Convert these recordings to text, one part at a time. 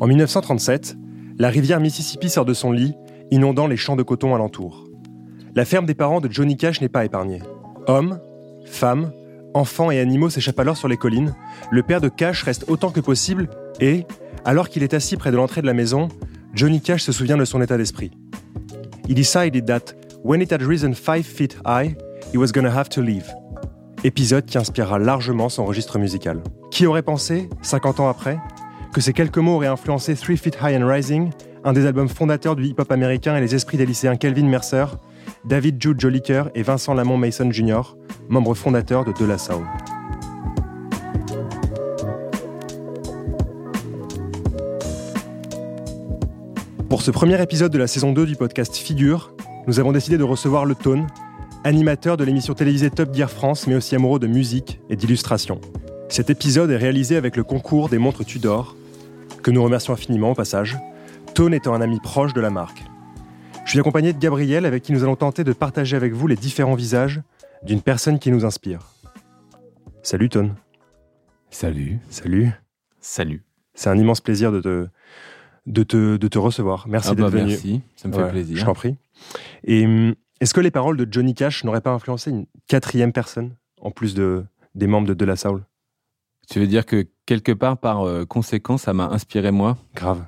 En 1937, la rivière Mississippi sort de son lit, inondant les champs de coton alentour. La ferme des parents de Johnny Cash n'est pas épargnée. Hommes, femmes, enfants et animaux s'échappent alors sur les collines. Le père de Cash reste autant que possible et, alors qu'il est assis près de l'entrée de la maison, Johnny Cash se souvient de son état d'esprit. He decided that when it had risen five feet high, he was gonna have to leave. Épisode qui inspirera largement son registre musical. Qui aurait pensé, 50 ans après, que ces quelques mots auraient influencé Three Feet High and Rising, un des albums fondateurs du hip-hop américain et les esprits des lycéens Kelvin Mercer, David Jude Jolicoeur et Vincent Lamont Mason Jr., membres fondateurs de De La Soul. Pour ce premier épisode de la saison 2 du podcast Figure, nous avons décidé de recevoir Le Tone, animateur de l'émission télévisée Top Gear France, mais aussi amoureux de musique et d'illustration. Cet épisode est réalisé avec le concours des montres Tudor, que nous remercions infiniment au passage, Tone étant un ami proche de la marque. Je suis accompagné de Gabriel avec qui nous allons tenter de partager avec vous les différents visages d'une personne qui nous inspire. Salut Tone. Salut. Salut. Salut. C'est un immense plaisir de te, de te, de te recevoir. Merci Ah d'être bah venu. Merci, ça me Ouais, fait plaisir. Je t'en prie. Et hum, est-ce que les paroles de Johnny Cash n'auraient pas influencé une quatrième personne, en plus de, des membres de De La Soul? Tu veux dire que quelque part, par euh, conséquence, ça m'a inspiré moi? Grave.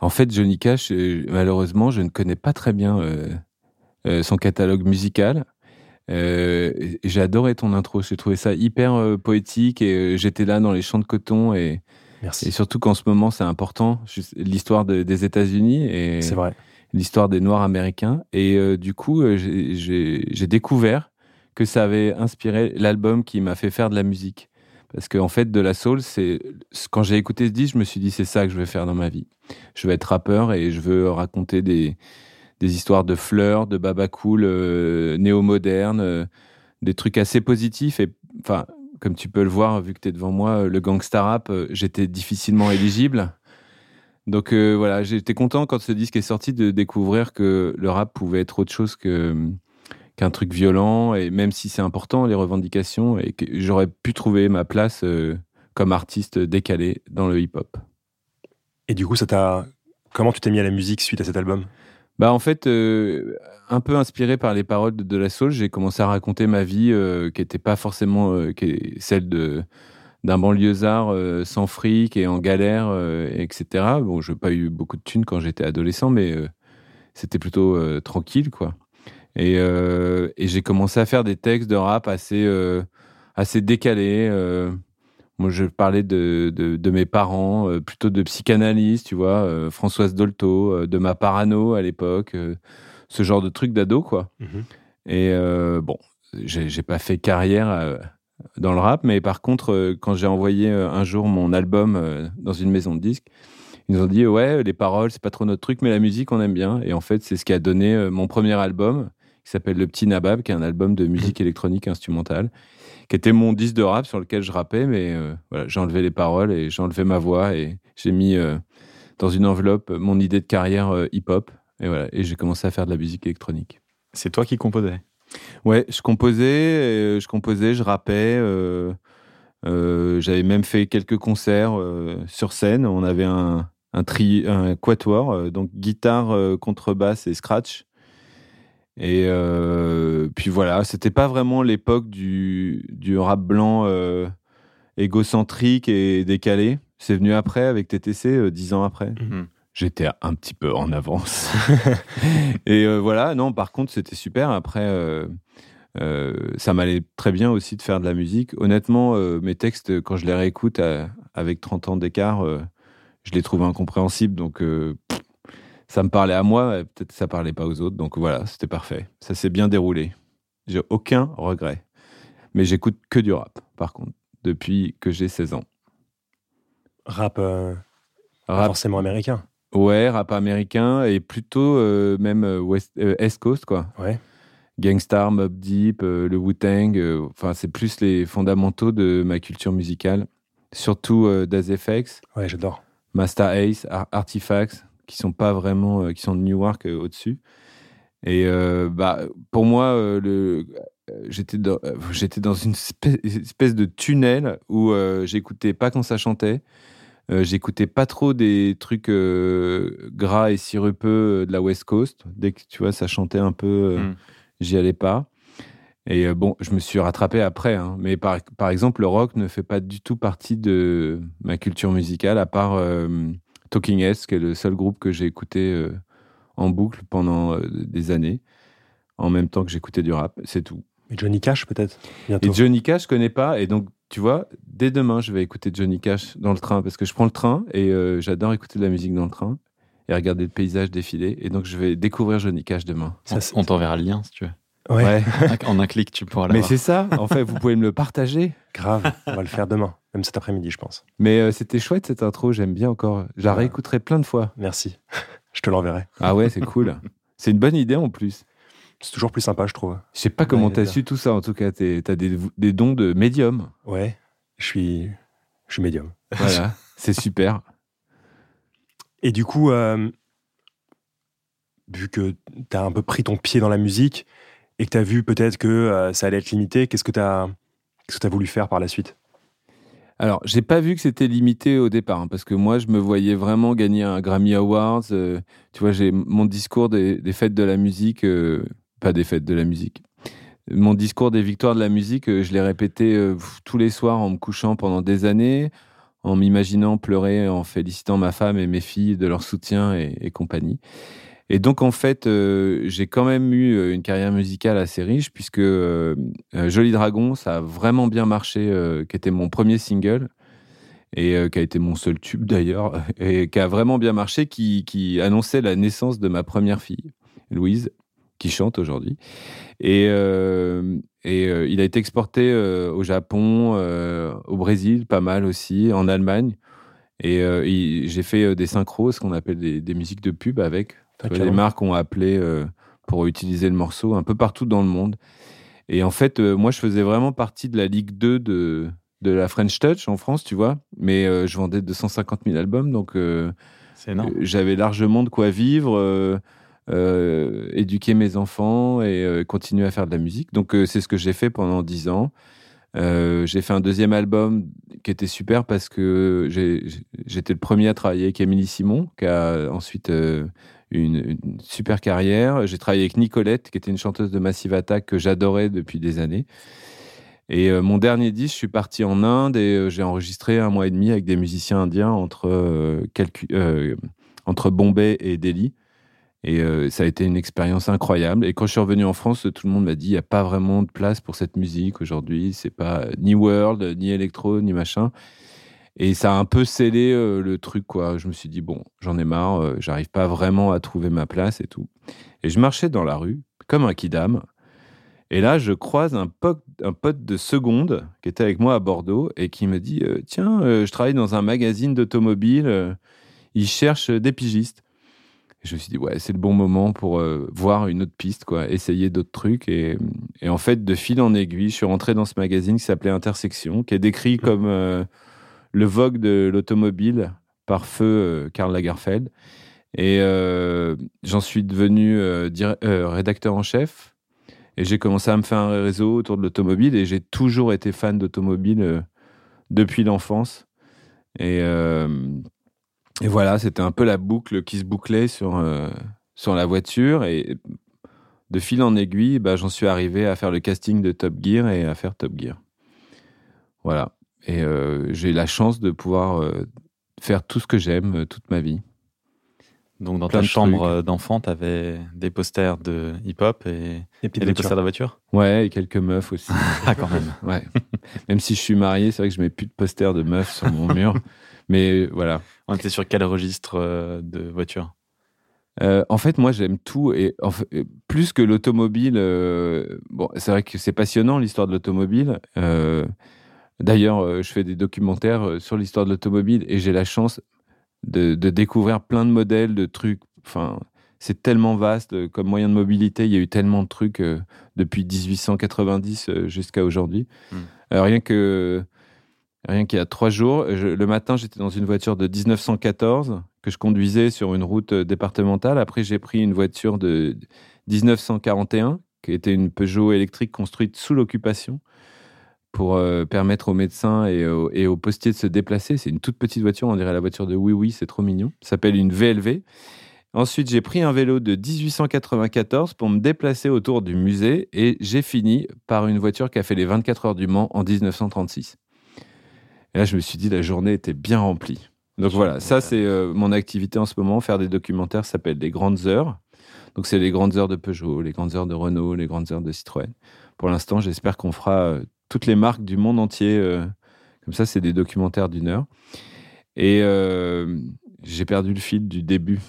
En fait, Johnny Cash, euh, malheureusement, je ne connais pas très bien euh, son catalogue musical. Euh, j'ai adoré ton intro, j'ai trouvé ça hyper euh, poétique et j'étais là dans les champs de coton et, Merci. et surtout qu'en ce moment c'est important, l'histoire de- des États-Unis et l'histoire des Noirs américains. Et du coup, j'ai découvert que ça avait inspiré l'album qui m'a fait faire de la musique. Parce qu'en fait, de la soul, c'est quand j'ai écouté ce disque, je me suis dit c'est ça que je vais faire dans ma vie. Je vais être rappeur et je veux raconter des, des histoires de fleurs, de baba cool, euh, néo-moderne, euh, des trucs assez positifs. Et enfin, comme tu peux le voir, vu que tu es devant moi, euh, le gangsta rap, j'étais difficilement éligible. Donc voilà, j'étais content quand ce disque est sorti de découvrir que le rap pouvait être autre chose que qu'un truc violent et même si c'est important les revendications et que j'aurais pu trouver ma place euh, comme artiste décalé dans le hip-hop. Et du coup, ça t'a. Comment tu t'es mis à la musique suite à cet album? Bah en fait, euh, un peu inspiré par les paroles de De La Soul, j'ai commencé à raconter ma vie euh, qui n'était pas forcément euh, qui est celle de d'un banlieusard sans fric et en galère, etc. Bon, je n'ai pas eu beaucoup de thunes quand j'étais adolescent, mais c'était plutôt tranquille, quoi. Et, euh, et j'ai commencé à faire des textes de rap assez, euh, assez décalés. euh. moi, je parlais de, de, de mes parents, euh, plutôt de psychanalyse, tu vois, euh, Françoise Dolto, euh, de ma parano à l'époque, ce genre de truc d'ado, quoi. Et euh, bon, j'ai pas fait carrière dans le rap, mais par contre, quand j'ai envoyé un jour mon album dans une maison de disques, ils nous ont dit ouais, les paroles, c'est pas trop notre truc, mais la musique, on aime bien. Et en fait, c'est ce qui a donné mon premier album, qui s'appelle Le Petit Nabab, qui est un album de musique électronique instrumentale, qui était mon disque de rap sur lequel je rappais, mais euh, voilà, j'ai enlevé les paroles et j'ai enlevé ma voix et j'ai mis euh, dans une enveloppe mon idée de carrière euh, hip-hop. Et voilà, et j'ai commencé à faire de la musique électronique. C'est toi qui composais? Ouais, je composais, euh, je composais, je rappais. J'avais même fait quelques concerts sur scène. On avait un, un, tri, un quatuor, donc guitare, contrebasse et scratch. Et euh, puis voilà, c'était pas vraiment l'époque du, du rap blanc euh, égocentrique et décalé. C'est venu après avec TTC, euh, dix ans après. Mhm. J'étais un petit peu en avance. et voilà, non, par contre, c'était super. Après, ça m'allait très bien aussi de faire de la musique. Honnêtement, mes textes, quand je les réécoute à- avec 30 ans d'écart, je les trouve incompréhensibles. Donc, pff, ça me parlait à moi, peut-être ça parlait pas aux autres. Donc voilà, c'était parfait. Ça s'est bien déroulé. J'ai aucun regret. Mais j'écoute que du rap, par contre, depuis que j'ai 16 ans. Rap, euh, pas Rap forcément américain. Ouais, rap américain et plutôt euh, même euh, West, euh, East Coast, quoi. Ouais. Gangstar, Mob Deep, le Wu-Tang, enfin, c'est plus les fondamentaux de ma culture musicale. Surtout Das FX, Ouais, j'adore. Master Ace, Ar- Artifacts, qui sont pas vraiment, euh, qui sont de Newark euh, au-dessus. Et euh, bah, pour moi, le, j'étais dans, j'étais dans une espèce, espèce de tunnel où euh, j'écoutais pas quand ça chantait. Euh, J'écoutais pas trop des trucs euh, gras et sirupeux de la West Coast. Dès que tu vois, ça chantait un peu, euh, Mm. j'y allais pas. Et bon, je me suis rattrapé après. hein. Mais par, par exemple, le rock ne fait pas du tout partie de ma culture musicale, à part Talking Heads, qui est le seul groupe que j'ai écouté euh, en boucle pendant euh, des années, en même temps que j'écoutais du rap. C'est tout. Et Johnny Cash, peut-être. Et Johnny Cash, je connais pas. Et donc, tu vois, dès demain, je vais écouter Johnny Cash dans le train parce que je prends le train et euh, j'adore écouter de la musique dans le train et regarder le paysage défiler. Et donc, je vais découvrir Johnny Cash demain. Ça, on t'enverra le lien si tu veux. Ouais, en un clic, tu pourras Mais c'est ça. En fait, vous pouvez me le partager. grave. On va le faire demain, même cet après-midi, je pense. Mais euh, c'était chouette cette intro. J'aime bien encore. Je la Ouais. réécouterai plein de fois. Merci. je te l'enverrai. Ah ouais, c'est cool. C'est une bonne idée en plus. C'est toujours plus sympa, je trouve. Je sais pas comment Ouais, t'as su tout ça. En tout cas, t'as des, des dons de médium. Ouais, je suis, je suis médium. Voilà, c'est super. Et du coup, euh, vu que tu as un peu pris ton pied dans la musique et que tu as vu peut-être que euh, ça allait être limité, qu'est-ce que tu as, que voulu faire par la suite? Alors, j'ai pas vu que c'était limité au départ, hein, parce que moi, je me voyais vraiment gagner un Grammy Awards. euh, tu vois, j'ai mon discours des, fêtes de la musique, euh, pas des fêtes de la musique. Mon discours des victoires de la musique, je l'ai répété tous les soirs en me couchant pendant des années, en m'imaginant pleurer, en félicitant ma femme et mes filles de leur soutien et compagnie. Et donc, en fait, euh, j'ai quand même eu euh, une carrière musicale assez riche, puisque euh, euh, Joli Dragon, ça a vraiment bien marché, qui était mon premier single, et qui a été mon seul tube d'ailleurs, et qui a vraiment bien marché, qui, annonçait la naissance de ma première fille, Louise, qui chante aujourd'hui. Et, il a été exporté au Japon, au Brésil, pas mal aussi, en Allemagne. Et j'ai fait des synchros, ce qu'on appelle des musiques de pub avec. Ah, les carrément. marques ont appelé euh, pour utiliser le morceau un peu partout dans le monde. Et en fait, euh, moi, je faisais vraiment partie de la Ligue 2 de, de la French Touch en France, tu vois. Mais euh, je vendais 250 000 albums, donc euh, euh, j'avais largement de quoi vivre, euh, euh, éduquer mes enfants et euh, continuer à faire de la musique. Donc, euh, c'est ce que j'ai fait pendant 10 ans. Euh, j'ai fait un deuxième album qui était super parce que j'étais le premier à travailler avec Émilie Simon, qui a ensuite euh, une, super carrière. J'ai travaillé avec Nicolette, qui était une chanteuse de Massive Attack que j'adorais depuis des années. Et euh, mon dernier disque, je suis parti en Inde et euh, j'ai enregistré un mois et demi avec des musiciens indiens entre, euh, entre Bombay et Delhi. Et ça a été une expérience incroyable. Et quand je suis revenu en France, tout le monde m'a dit il n'y a pas vraiment de place pour cette musique aujourd'hui. C'est pas ni world, ni électro, ni machin. Et ça a un peu scellé euh, le truc, quoi. Je me suis dit bon, j'en ai marre, euh, j'arrive pas vraiment à trouver ma place et tout. Et je marchais dans la rue, comme un kidam. Et là, je croise un pote, un pote de seconde qui était avec moi à Bordeaux et qui me dit euh, Tiens, je travaille dans un magazine d'automobile, ils cherchent des pigistes. Et je me suis dit Ouais, c'est le bon moment pour voir une autre piste, quoi, essayer d'autres trucs. Et, et en fait, de fil en aiguille, je suis rentré dans ce magazine qui s'appelait Intersection, qui est décrit comme le vogue de l'automobile par feu euh, Karl Lagerfeld. Et euh, j'en suis devenu euh, rédacteur en chef. Et j'ai commencé à me faire un réseau autour de l'automobile. Et j'ai toujours été fan d'automobile depuis l'enfance. Et, et voilà, c'était un peu la boucle qui se bouclait sur, sur la voiture. Et de fil en aiguille, bah, j'en suis arrivé à faire le casting de Top Gear et à faire Top Gear. Voilà. Et euh, j'ai la chance de pouvoir euh, faire tout ce que j'aime euh, toute ma vie. Donc, dans plein ta de chambre euh, d'enfant, tu avais des posters de hip-hop et, des voitures. posters de voiture? Ouais, et quelques meufs aussi. Ah, quand même. Ouais. Même si je suis marié, c'est vrai que je mets plus de posters de meufs sur mon mur. Mais voilà. On était sur quel registre euh, de voiture? Euh, en fait, moi, j'aime tout. Et en fait, plus que l'automobile, euh, bon, c'est vrai que c'est passionnant l'histoire de l'automobile. Euh, D'ailleurs, euh, je fais des documentaires euh, sur l'histoire de l'automobile et j'ai la chance de, de découvrir plein de modèles, de trucs. Enfin, c'est tellement vaste euh, comme moyen de mobilité. Il y a eu tellement de trucs euh, depuis 1890 euh, jusqu'à aujourd'hui. Mm. Euh, rien que rien qu'il y a trois jours, je- le matin, j'étais dans une voiture de 1914 que je conduisais sur une route départementale. Après, j'ai pris une voiture de 1941 qui était une Peugeot électrique construite sous l'occupation pour euh, permettre aux médecins et, aux- et aux postiers de se déplacer. C'est une toute petite voiture, on dirait la voiture de Oui Oui, c'est trop mignon. Ça s'appelle une VLV. Ensuite, j'ai pris un vélo de 1894 pour me déplacer autour du musée et j'ai fini par une voiture qui a fait les 24 heures du Mans en 1936. Et là, je me suis dit, la journée était bien remplie. Donc voilà, ça c'est euh, mon activité en ce moment. Faire des documentaires s'appelle des grandes heures. Donc c'est les grandes heures de Peugeot, les grandes heures de Renault, les grandes heures de Citroën. Pour l'instant, j'espère qu'on fera euh, toutes les marques du monde entier. euh, comme ça, c'est des documentaires d'une heure. Et euh, j'ai perdu le fil du début.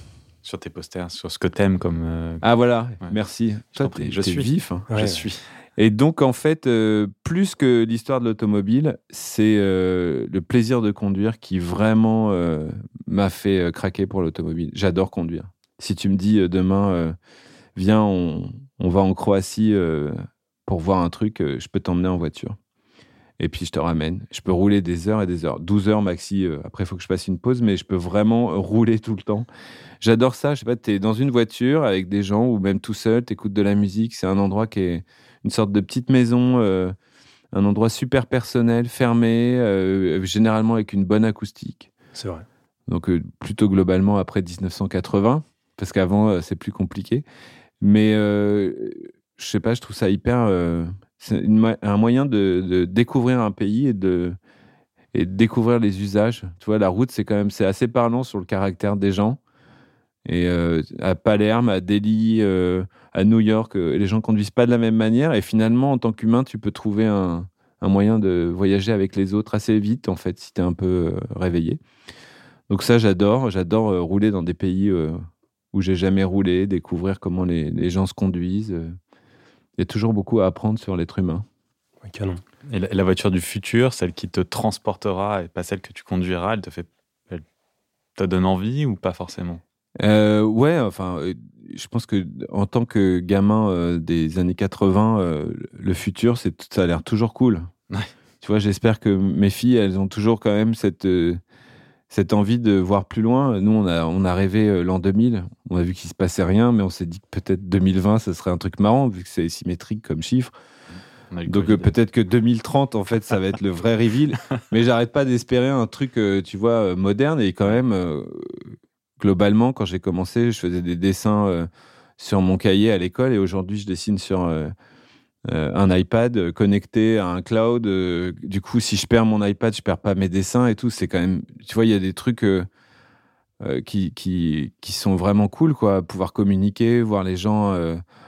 Sur tes posters, sur ce que t'aimes comme. euh, Ah voilà, Ouais. merci. Je Toi, prie, suis. vif. hein. Je Ouais. suis. Et donc, en fait, euh, plus que l'histoire de l'automobile, c'est euh, le plaisir de conduire qui vraiment euh, m'a fait euh, craquer pour l'automobile. J'adore conduire. Si tu me dis euh, demain, euh, viens, on, on va en Croatie euh, pour voir un truc, euh, je peux t'emmener en voiture. Et puis, je te ramène. Je peux rouler des heures et des heures. 12 heures maxi. euh, après, il faut que je fasse une pause, mais je peux vraiment rouler tout le temps. J'adore ça. Je sais pas, tu es dans une voiture avec des gens ou même tout seul, tu écoutes de la musique. C'est un endroit qui est une sorte de petite maison, euh, un endroit super personnel, fermé, euh, généralement avec une bonne acoustique. C'est vrai. Donc euh, plutôt globalement après 1980, parce qu'avant c'est plus compliqué. Mais euh, je sais pas, je trouve ça hyper. euh, c'est un moyen de, découvrir un pays et de, découvrir les usages. Tu vois, la route, c'est quand même c'est assez parlant sur le caractère des gens. Et euh, à Palerme, à Delhi, euh, à New York, les gens conduisent pas de la même manière. Et finalement, en tant qu'humain, tu peux trouver un, moyen de voyager avec les autres assez vite, en fait, si tu es un peu réveillé. Donc ça, j'adore. J'adore rouler dans des pays où j'ai jamais roulé, découvrir comment les gens se conduisent. Il y a toujours beaucoup à apprendre sur l'être humain. Canon. Et la, la voiture du futur, celle qui te transportera et pas celle que tu conduiras, elle te fait. Elle te donne envie ou pas forcément? Euh, ouais, enfin, euh, je pense que en tant que gamin euh, des années 80, euh, le futur, c'est ça a l'air toujours cool. Ouais. Tu vois, j'espère que mes filles, elles ont toujours quand même cette euh, cette envie de voir plus loin. Nous, on a on a rêvé euh, l'an 2000. On a vu qu'il se passait rien, mais on s'est dit que peut-être 2020, ce serait un truc marrant vu que c'est symétrique comme chiffre. Donc euh, peut-être que 2030, en fait, ça va être le vrai reveal. Mais j'arrête pas d'espérer un truc, euh, tu vois, moderne. Et quand même, globalement, quand j'ai commencé, je faisais des dessins sur mon cahier à l'école. Et aujourd'hui, je dessine sur euh, un iPad euh, connecté à un cloud. Euh, du coup, si je perds mon iPad, je perds pas mes dessins et tout. C'est quand même, tu vois, il y a des trucs qui, qui, qui sont vraiment cool, quoi. Pouvoir communiquer, voir les gens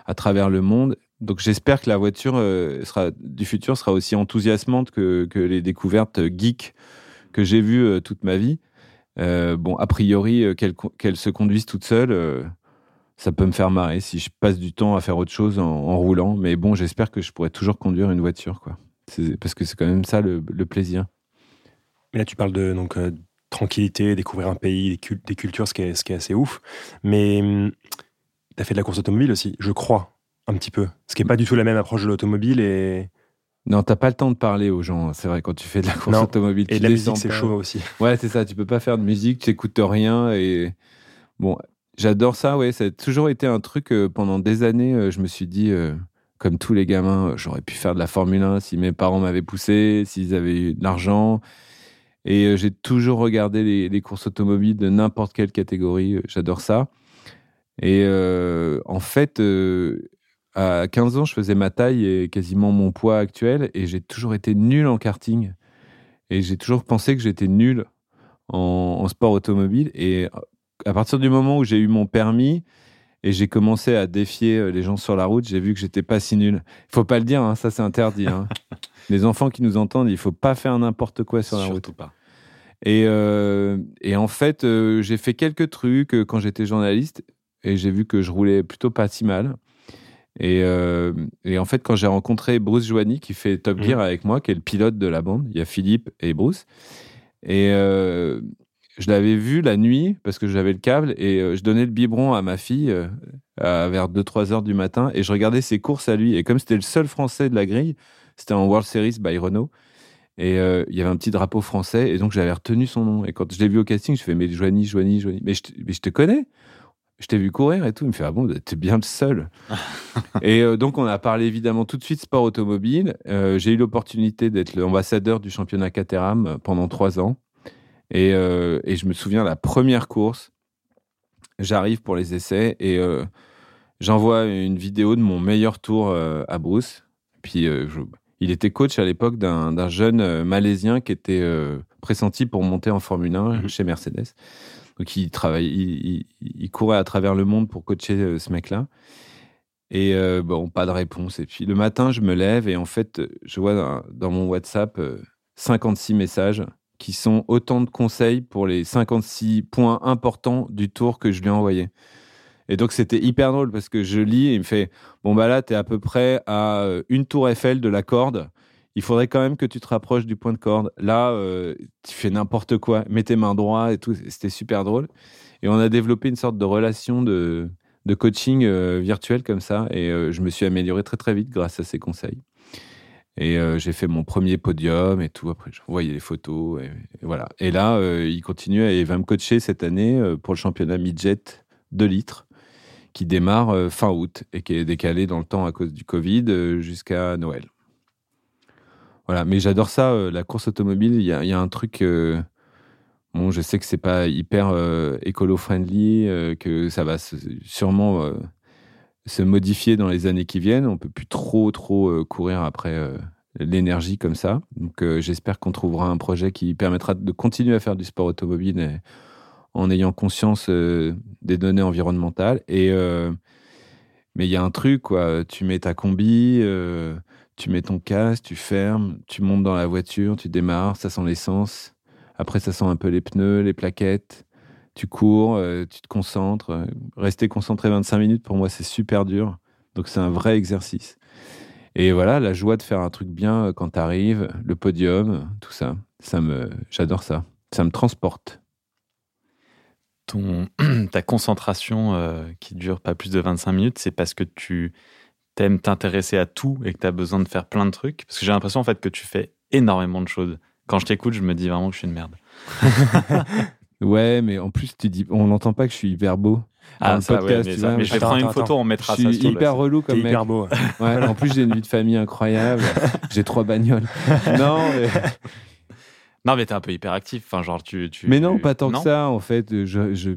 à travers le monde. Donc j'espère que la voiture sera, du futur sera aussi enthousiasmante que, que les découvertes geeks que j'ai vues toute ma vie. Bon, a priori, qu'elles se conduisent toutes seules, ça peut me faire marrer si je passe du temps à faire autre chose en, en roulant. Mais bon, j'espère que je pourrai toujours conduire une voiture, quoi. Parce que c'est quand même ça le, le plaisir. Mais là, tu parles de donc, euh, tranquillité, découvrir un pays, des, cul- des cultures, ce qui, est, ce qui est assez ouf. Mais tu as fait de la course automobile aussi, je crois, un petit peu. Ce qui n'est pas du tout la même approche de l'automobile et, Non, t'as pas le temps de parler aux gens, c'est vrai, quand tu fais de la course Non. automobile. et tu de la musique, c'est chaud aussi. Ouais, c'est ça. Tu peux pas faire de musique, tu écoutes rien. Et bon, j'adore ça. Ouais, ça a toujours été un truc. euh, pendant des années, euh, je me suis dit, euh, comme tous les gamins, j'aurais pu faire de la Formule 1 si mes parents m'avaient poussé, s'ils avaient eu de l'argent. Et j'ai toujours regardé les, courses automobiles de n'importe quelle catégorie. J'adore ça. Et en fait, à 15 ans, je faisais ma taille et quasiment mon poids actuel. Et j'ai toujours été nul en karting. Et j'ai toujours pensé que j'étais nul en, en sport automobile. Et à partir du moment où j'ai eu mon permis et j'ai commencé à défier euh, les gens sur la route, j'ai vu que j'étais pas si nul. Il faut pas le dire, hein, ça c'est interdit. hein. les enfants qui nous entendent, il faut pas faire n'importe quoi sur la route. Surtout pas. Et, euh, et en fait, euh, j'ai fait quelques trucs euh, quand j'étais journaliste et j'ai vu que je roulais plutôt pas si mal. Et, et en fait, quand j'ai rencontré Bruce Joanny, qui fait Top Mhm. Gear avec moi, qui est le pilote de la bande, il y a Philippe et Bruce. Et je l'avais vu la nuit parce que j'avais le câble et euh, je donnais le biberon à ma fille euh, à- vers 2-3 heures du matin et je regardais ses courses à lui. Et comme c'était le seul français de la grille, c'était en World Series by Renault. Et euh, il y avait un petit drapeau français, et donc j'avais retenu son nom. Et quand je l'ai vu au casting, je fais Mais Joanie, Joanie, Joanie, mais je te, mais je te connais je t'ai vu courir et tout. Il me fait, ah bon, t'es bien le seul. et euh, donc, on a parlé évidemment tout de suite sport automobile. Euh, j'ai eu l'opportunité d'être l'ambassadeur du championnat Caterham pendant trois ans. Et, euh, et, je me souviens, la première course, j'arrive pour les essais et j'envoie une vidéo de mon meilleur tour à Bruce. Puis, il était coach à l'époque d'un jeune Malaisien qui était pressenti pour monter en Formule 1 mmh. chez Mercedes. Donc il travaille, il, courait à travers le monde pour coacher euh, ce mec-là. Et euh, bon, pas de réponse. Et puis le matin, je me lève et en fait, je vois dans, mon WhatsApp 56 euh, messages qui sont autant de conseils pour les 56 points importants du tour que je lui ai envoyé. Et donc c'était hyper drôle parce que je lis et il me fait Bon, bah là, tu es à peu près à une tour Eiffel de la corde il faudrait quand même que tu te rapproches du point de corde. Là, euh, tu fais n'importe quoi, mets tes mains droites et tout. C'était super drôle. Et on a développé une sorte de relation de, de coaching euh, virtuel comme ça. Et euh, je me suis amélioré très très vite grâce à ces conseils. Et j'ai fait mon premier podium et tout. Après, je voyais les photos. Et, voilà. Et là, il continue et il va me coacher cette année pour le championnat midget 2 litres qui démarre fin août et qui est décalé dans le temps à cause du Covid jusqu'à Noël. Voilà, mais j'adore ça, euh, la course automobile. Il y a, un truc. Euh, bon, je sais que c'est pas hyper euh, écolo-friendly, que ça va sûrement se modifier dans les années qui viennent. On peut plus trop, trop courir après l'énergie comme ça. Donc, j'espère qu'on trouvera un projet qui permettra de continuer à faire du sport automobile en ayant conscience des données environnementales. Et mais il y a un truc, quoi. Tu mets ta combi tu mets ton casque, tu fermes, tu montes dans la voiture, tu démarres, ça sent l'essence. Après, ça sent un peu les pneus, les plaquettes. Tu cours, euh, tu te concentres. Rester concentré 25 minutes, pour moi, c'est super dur. Donc, c'est un vrai exercice. Et voilà, la joie de faire un truc bien euh, quand tu arrives, le podium, tout ça, ça me, j'adore ça. Ça me transporte. Ton, ta concentration euh, qui dure pas plus de 25 minutes, c'est parce que tu t'aimes t'intéresser à tout et que tu as besoin de faire plein de trucs? Parce que j'ai l'impression en fait que tu fais énormément de choses. Quand je t'écoute, je me dis vraiment que je suis une merde. ouais, mais en plus, tu dis, on n'entend pas que je suis hyper beau. Ah, ça, ouais, mais, mais, je vais prendre une photo, on mettra ça. Je suis hyper relou comme mec. hyper beau. Ouais, en plus, j'ai une vie de famille incroyable. j'ai trois bagnoles. non, mais... Non, mais t'es un peu hyperactif. Enfin, genre, tu, tu Mais non, pas tant que ça, en fait. Je, je,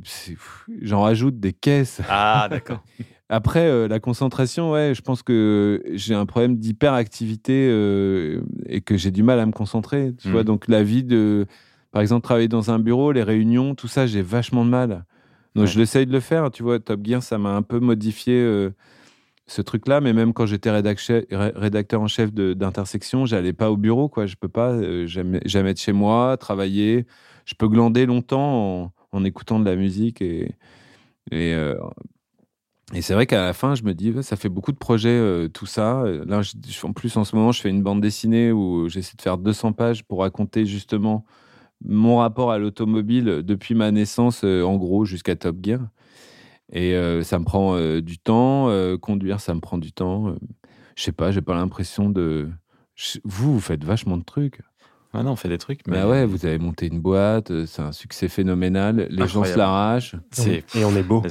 j'en rajoute des caisses. Ah, d'accord. Après, euh, la concentration, ouais, je pense que j'ai un problème d'hyperactivité euh, et que j'ai du mal à me concentrer. Tu vois, mm. donc la vie de, par exemple, travailler dans un bureau, les réunions, tout ça, j'ai vachement de mal. Donc je l'essaye de le faire. Tu vois, Top Gear, ça m'a un peu modifié euh, ce truc-là. Mais même quand j'étais rédacteur en chef d'intersection, j'allais pas au bureau, quoi. Je peux pas jamais, jamais être chez moi, travailler. Je peux glander longtemps en, en écoutant de la musique et et et c'est vrai qu'à la fin, je me dis, ça fait beaucoup de projets, euh, tout ça. Là, en plus, en ce moment, je fais une bande dessinée où j'essaie de faire 200 pages pour raconter justement mon rapport à l'automobile depuis ma naissance, euh, en gros, jusqu'à Top Gear. Et euh, ça me prend du temps. conduire, ça me prend du temps. je sais pas, j'ai pas l'impression de. Vous, vous faites vachement de trucs. Ouais, non, on fait des trucs. Mais... Bah ouais, vous avez monté une boîte, euh, c'est un succès phénoménal. Les gens se l'arrachent. Et on est beau.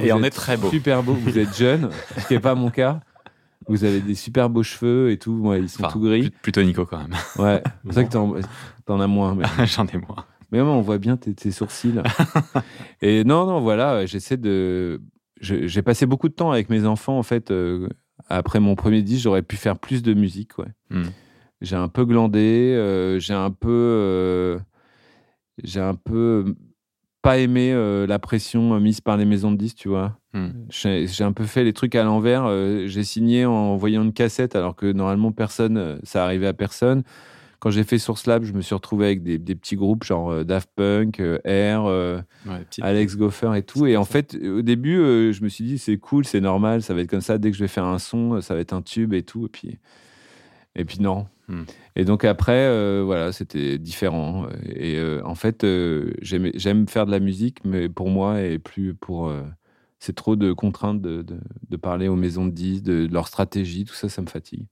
et on est, très beau. Super beau. Vous êtes jeune, ce qui n'est pas mon cas. Vous avez des super beaux cheveux et tout. Ouais, ils sont tout gris. Plutôt Nico quand même. Ouais, c'est pour ça que t'en, en as moins. J'en ai moins. Mais on voit bien tes, sourcils. et non, non, voilà, j'essaie de. j'ai passé beaucoup de temps avec mes enfants en fait. Euh, après mon premier disque, j'aurais pu faire plus de musique, ouais. Hmm j'ai un peu glandé, euh, j'ai un peu, euh, j'ai un peu pas aimé la pression mise par les maisons de disques, tu vois. Hmm. J'ai un peu fait les trucs à l'envers. j'ai signé en voyant une cassette, alors que normalement personne, ça arrivait à personne. Quand j'ai fait Source Lab, je me suis retrouvé avec des, petits groupes genre Daft Punk, Air, Alex Goffer et tout. Et en fait, au début, je me suis dit c'est cool, c'est normal, ça va être comme ça. Dès que je vais faire un son, ça va être un tube et tout. Et puis, et puis non, Hmm. Et donc après, euh, voilà, c'était différent. Et euh, en fait, euh, j'aime faire de la musique, mais pour moi, et plus pour. C'est trop de contraintes de, de, parler aux maisons de disques, de, leur stratégie, tout ça, ça me fatigue.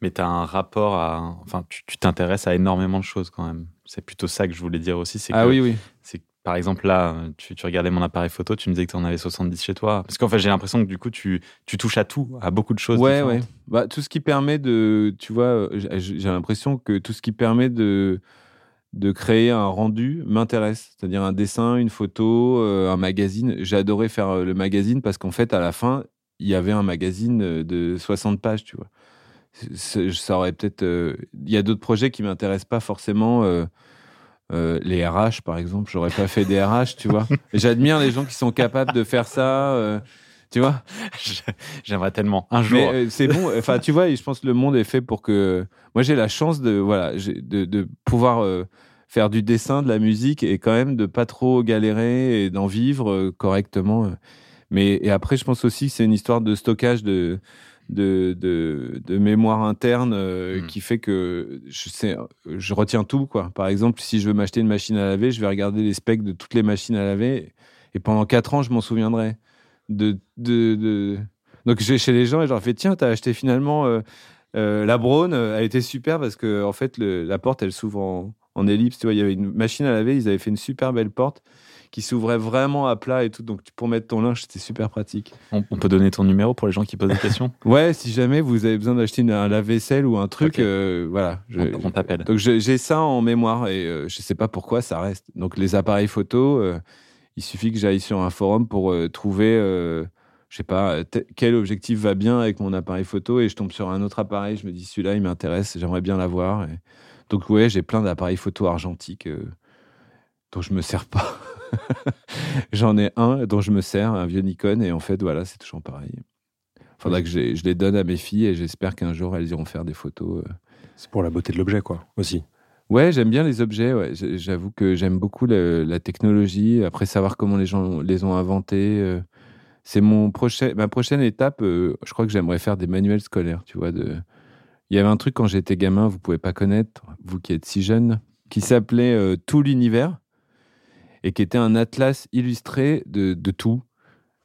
Mais tu as un rapport à. Enfin, tu t'intéresses à énormément de choses quand même. C'est plutôt ça que je voulais dire aussi. Ah oui, oui. C'est par exemple, là, tu, regardais mon appareil photo, tu me disais que tu en avais 70 chez toi. Parce qu'en fait, j'ai l'impression que du coup, tu, tu, touches à tout, à beaucoup de choses. Ouais, ouais. Bah, tout ce qui permet de. Tu vois, j'ai l'impression que tout ce qui permet de, de créer un rendu m'intéresse. C'est-à-dire un dessin, une photo, euh, un magazine. J'ai adoré faire euh, le magazine parce qu'en fait, à la fin, il y avait un magazine euh, de 60 pages, tu vois. Ça aurait peut-être. Il y a d'autres projets qui m'intéressent pas forcément. Euh, les RH, par exemple, j'aurais pas fait des RH, tu vois. J'admire les gens qui sont capables de faire ça, tu vois. J'aimerais tellement un jour. Euh, c'est bon. Enfin, tu vois, je pense que le monde est fait pour que. Moi, j'ai la chance de voilà, de, de pouvoir faire du dessin, de la musique et quand même de pas trop galérer et d'en vivre correctement. Mais et après, je pense aussi que c'est une histoire de stockage de de, de, mémoire interne euh, hmm. qui fait que je, sais, je retiens tout. Quoi. Par exemple, si je veux m'acheter une machine à laver, je vais regarder les specs de toutes les machines à laver et pendant 4 ans, je m'en souviendrai. De, de, Donc, je vais chez les gens et je leur fais Tiens, t'as acheté finalement euh, euh, la Braun, elle était super parce que en fait, la porte, elle s'ouvre en, en ellipse. Tu vois, il y avait une machine à laver, ils avaient fait une super belle porte qui s'ouvrait vraiment à plat et tout. Donc pour mettre ton linge, c'était super pratique. On, peut donner ton numéro pour les gens qui posent des questions Ouais, si jamais vous avez besoin d'acheter un lave-vaisselle ou un truc, euh, voilà. on, t'appelle. Donc j'ai ça en mémoire et euh, je sais pas pourquoi ça reste. Donc les appareils photo, euh, il suffit que j'aille sur un forum pour trouver je sais pas, quel objectif va bien avec mon appareil photo et je tombe sur un autre appareil, je me dis celui-là il m'intéresse, j'aimerais bien l'avoir. Et... Donc ouais, j'ai plein d'appareils photo argentiques dont je me sers pas. J'en ai un dont je me sers, un vieux Nikon, et en fait, voilà, c'est toujours pareil. Faudra que je, les donne à mes filles et j'espère qu'un jour elles iront faire des photos. Euh. C'est pour la beauté de l'objet, quoi, aussi. Ouais, j'aime bien les objets. Ouais. J'avoue que j'aime beaucoup la technologie. Après, savoir comment les gens les ont inventés. Euh. C'est mon prochain, ma prochaine étape. Euh, je crois que j'aimerais faire des manuels scolaires. Tu vois, de. Il y avait un truc quand j'étais gamin, vous pouvez pas connaître, vous qui êtes si jeune, qui s'appelait Tout l'univers et qui était un atlas illustré de, de, tout.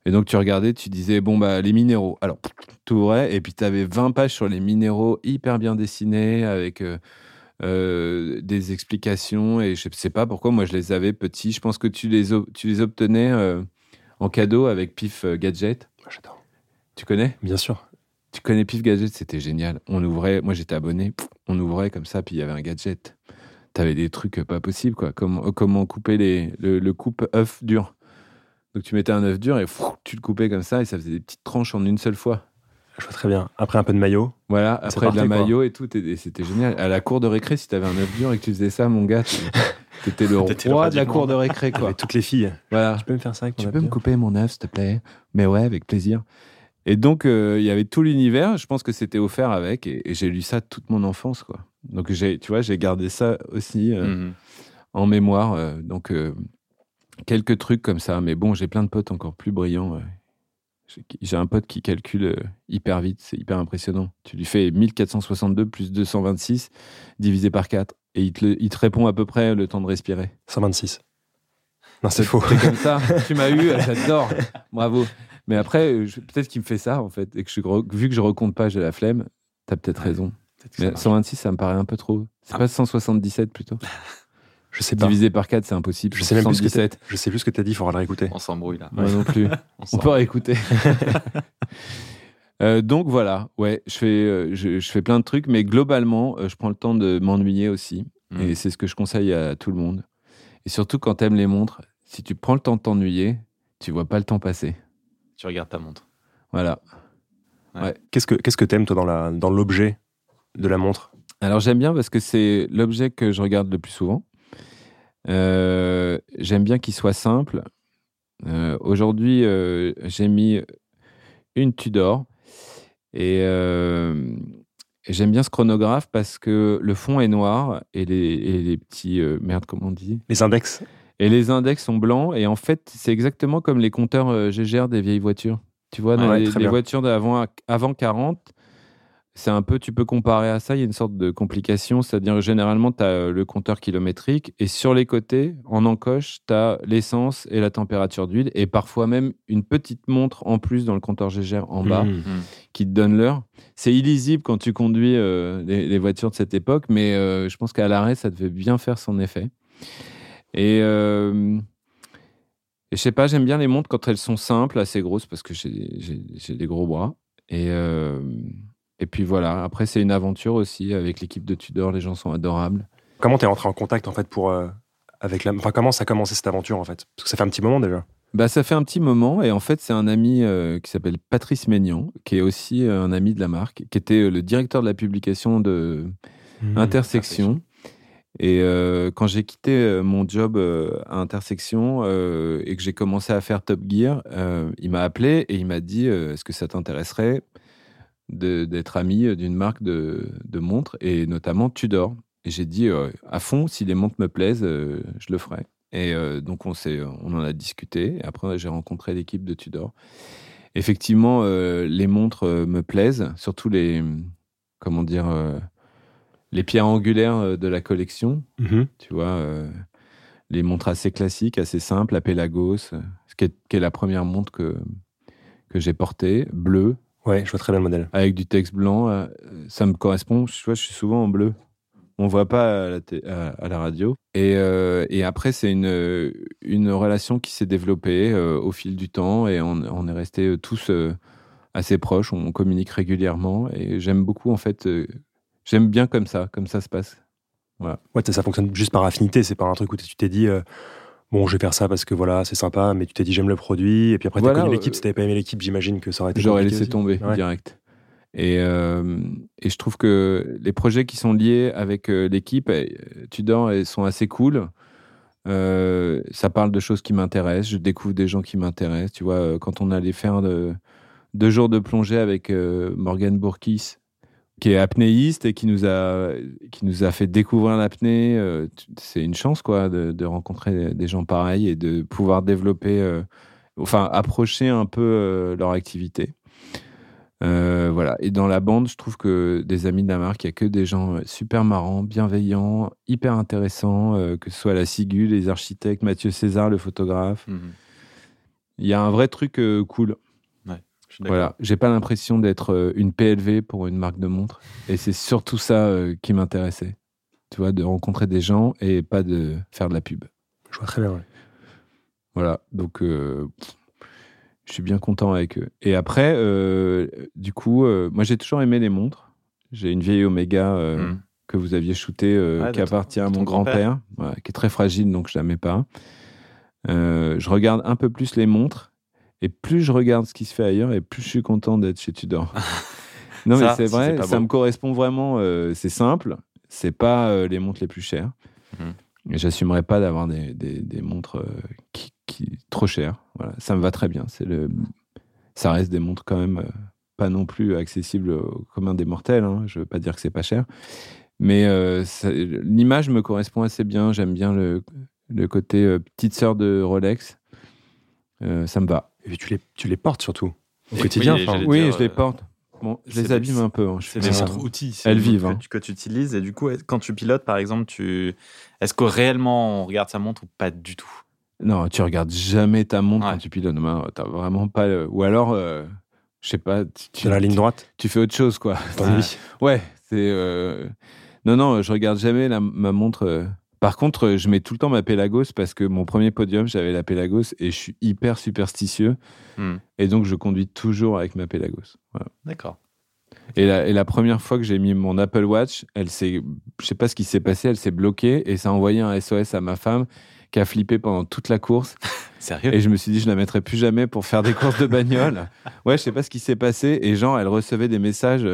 Et donc tu regardais, tu disais, bon, bah les minéraux. Alors, tout vrai, et puis tu avais 20 pages sur les minéraux hyper bien dessinés, avec euh, euh, des explications, et je sais pas pourquoi, moi je les avais petits. Je pense que tu les, tu les obtenais euh, en cadeau avec Pif Gadget. J'adore. Tu connais? Bien sûr. Tu connais Pif Gadget, c'était génial. On ouvrait, moi j'étais abonné, on ouvrait comme ça, puis il y avait un gadget t'avais des trucs pas possibles, quoi. Comment, euh, comment couper les, le, coupe œuf dur. Donc tu mettais un œuf dur et tu le coupais comme ça et ça faisait des petites tranches en une seule fois. Je vois très bien. Après un peu de maillot. Voilà, après de la maillot et tout, c'était génial. À la cour de récré, si t'avais un œuf dur et que tu faisais ça, mon gars, t'étais le roi de la cour de récré, quoi. Avec toutes les filles. Voilà. Tu peux me faire ça Tu peux me couper mon œuf, s'il te plaît? Mais ouais, avec plaisir. Et donc, euh, il y avait tout l'univers. Je pense que c'était offert avec. Et, j'ai lu ça toute mon enfance, quoi. Donc, j'ai, tu vois, j'ai gardé ça aussi euh, mhm. en mémoire. Euh, donc, quelques trucs comme ça. Mais bon, j'ai plein de potes encore plus brillants. J'ai un pote qui calcule hyper vite. C'est hyper impressionnant. Tu lui fais 1462 plus 226 divisé par 4. Et il te, il te répond à peu près le temps de respirer. 126. Non, c'est faux. C'est comme ça. tu m'as eu, j'adore. Bravo. Mais après, peut-être qu'il me fait ça, en fait. Et que je, vu que je recompte pas, j'ai la flemme. T'as peut-être raison. mais 126, ça me paraît un peu trop. C'est ah. pas 177 plutôt Je sais pas. Divisé par 4, c'est impossible. Je sais même plus ce que Je sais plus ce que t'as dit, il faudra le réécouter. On s'embrouille là. Moi non plus. On, peut réécouter. Euh, donc voilà, ouais, je fais, euh, je, fais plein de trucs, mais globalement, euh, je prends le temps de m'ennuyer aussi. Mm. Et c'est ce que je conseille à tout le monde. Et surtout quand t'aimes les montres, si tu prends le temps de t'ennuyer, tu vois pas le temps passer tu regardes ta montre. Voilà. Ouais. Qu'est-ce que qu'est-ce que t'aimes toi dans la dans l'objet de la montre? Alors j'aime bien parce que c'est l'objet que je regarde le plus souvent. Euh, j'aime bien qu'il soit simple. Euh, aujourd'hui, euh, j'ai mis une Tudor et, j'aime bien ce chronographe parce que le fond est noir et les, et les petits merde comment on dit? Les index? Et les index sont blancs. Et en fait, c'est exactement comme les compteurs euh, GGR des vieilles voitures. Tu vois, dans les, voitures d'avant avant 40, c'est un peu, tu peux comparer à ça, il y a une sorte de complication, c'est-à-dire généralement, tu as euh, le compteur kilométrique et sur les côtés, en encoche, tu as l'essence et la température d'huile et parfois même une petite montre en plus dans le compteur GGR en bas mmh. qui te donne l'heure. C'est illisible quand tu conduis euh, les, voitures de cette époque, mais je pense qu'à l'arrêt, ça devait bien faire son effet. Et, euh, Et je sais pas, j'aime bien les montres quand elles sont simples, assez grosses, parce que j'ai des gros bras. Et, euh, et puis voilà, après, c'est une aventure aussi avec l'équipe de Tudor, les gens sont adorables. Comment tu es rentré en contact en fait pour, euh, avec la... enfin, comment ça a commencé cette aventure en fait? Parce que ça fait un petit moment déjà. Bah, ça fait un petit moment et en fait c'est un ami euh, qui s'appelle Patrice Maignan, qui est aussi un ami de la marque, qui était le directeur de la publication de mmh, Intersection. Et euh, quand j'ai quitté euh, mon job euh, à Intersection et que j'ai commencé à faire Top Gear, il m'a appelé et il m'a dit Est-ce que ça t'intéresserait d'être ami d'une marque de, montres et notamment Tudor Et j'ai dit À fond, si les montres me plaisent, je le ferai. Et donc on, on en a discuté. Après, j'ai rencontré l'équipe de Tudor. Effectivement, les montres me plaisent, surtout les. Comment dire les pierres angulaires euh, de la collection. Mhm. Tu vois, euh, les montres assez classiques, assez simples, la Pelagos, euh, qui est, qui est la première montre que, que j'ai portée, bleue. Ouais, je vois très bien le modèle. Avec du texte blanc, ça me correspond. Tu vois, je suis souvent en bleu. On voit pas à la, à, la radio. Et, et après, c'est une, une relation qui s'est développée au fil du temps et on, on est restés tous assez proches. On communique régulièrement et j'aime beaucoup en fait J'aime bien comme ça, comme ça se passe. Voilà. Ouais, ça fonctionne juste par affinité, c'est pas un truc où tu t'es dit euh, bon, je vais faire ça parce que voilà, c'est sympa, mais tu t'es dit j'aime le produit, et puis après tu as connu l'équipe, si t'avais pas aimé l'équipe, j'imagine que ça aurait été. J'aurais laissé tomber direct. Et, euh, et, je trouve que les projets qui sont liés avec euh, l'équipe, Tudor, sont assez cool. ça parle de choses qui m'intéressent, je découvre des gens qui m'intéressent. Tu vois, quand on allait faire de, deux jours de plongée avec Morgan Bourkis, qui est apnéiste et qui nous a, qui nous a fait découvrir l'apnée. Euh, c'est une chance, quoi, de, rencontrer des gens pareils et de pouvoir développer, euh, enfin, approcher un peu euh, leur activité. voilà. Et dans la bande, je trouve que des amis de la marque, il n'y a que des gens super marrants, bienveillants, hyper intéressants, que ce soit la SIGU, les architectes, Mathieu César, le photographe. Mmh il y a un vrai truc cool. Voilà, j'ai pas l'impression d'être euh, une PLV pour une marque de montre. Et c'est surtout ça euh, qui m'intéressait. Tu vois, de rencontrer des gens et pas de faire de la pub. Je vois très bien, ouais. Voilà, donc euh, je suis bien content avec eux. Et après, du coup, moi j'ai toujours aimé les montres. J'ai une vieille Omega hmm. que vous aviez shootée qui appartient à mon grand-père, qui est très fragile, donc je la mets pas. je regarde un peu plus les montres et plus je regarde ce qui se fait ailleurs, et plus je suis content d'être chez Tudor. non, mais c'est vrai, ça me correspond vraiment. Euh, c'est simple, c'est pas euh, les montres les plus chères. Et j'assumerai pas d'avoir des, des, montres euh, qui, qui, trop chères. Voilà, ça me va très bien. C'est le, ça reste des montres quand même pas non plus accessibles au commun des mortels. Hein. Je veux pas dire que c'est pas cher, mais l'image me correspond assez bien. J'aime bien le, le côté petite sœur de Rolex. ça me va. Et tu les, tu les portes surtout au quotidien. Oui, je les euh, porte. Bon, je les abîme un peu. Hein, c'est des montres outils. Elles vivent. Hein. Que, tu utilises. Et du coup, quand tu pilotes, par exemple, tu... est-ce que réellement on regarde sa montre ou pas du tout? Non, tu regardes jamais ta montre quand tu pilotes. T'as vraiment pas. Ou alors, euh, je sais pas. Tu, la ligne droite? Tu fais autre chose, quoi. Ouais, c'est. Euh, non, non, je regarde jamais la, ma montre. Par contre, je mets tout le temps ma Pelagos parce que mon premier podium, j'avais la Pelagos et je suis hyper superstitieux. Hmm. Et donc, je conduis toujours avec ma Pelagos. D'accord. Et la, et la, première fois que j'ai mis mon Apple Watch, elle s'est, je sais pas ce qui s'est passé, elle s'est bloquée et ça a envoyé un SOS à ma femme qui a flippé pendant toute la course. Sérieux? Et je me suis dit, je la mettrai plus jamais pour faire des courses de bagnole. ouais, je sais pas ce qui s'est passé. Et genre, elle recevait des messages.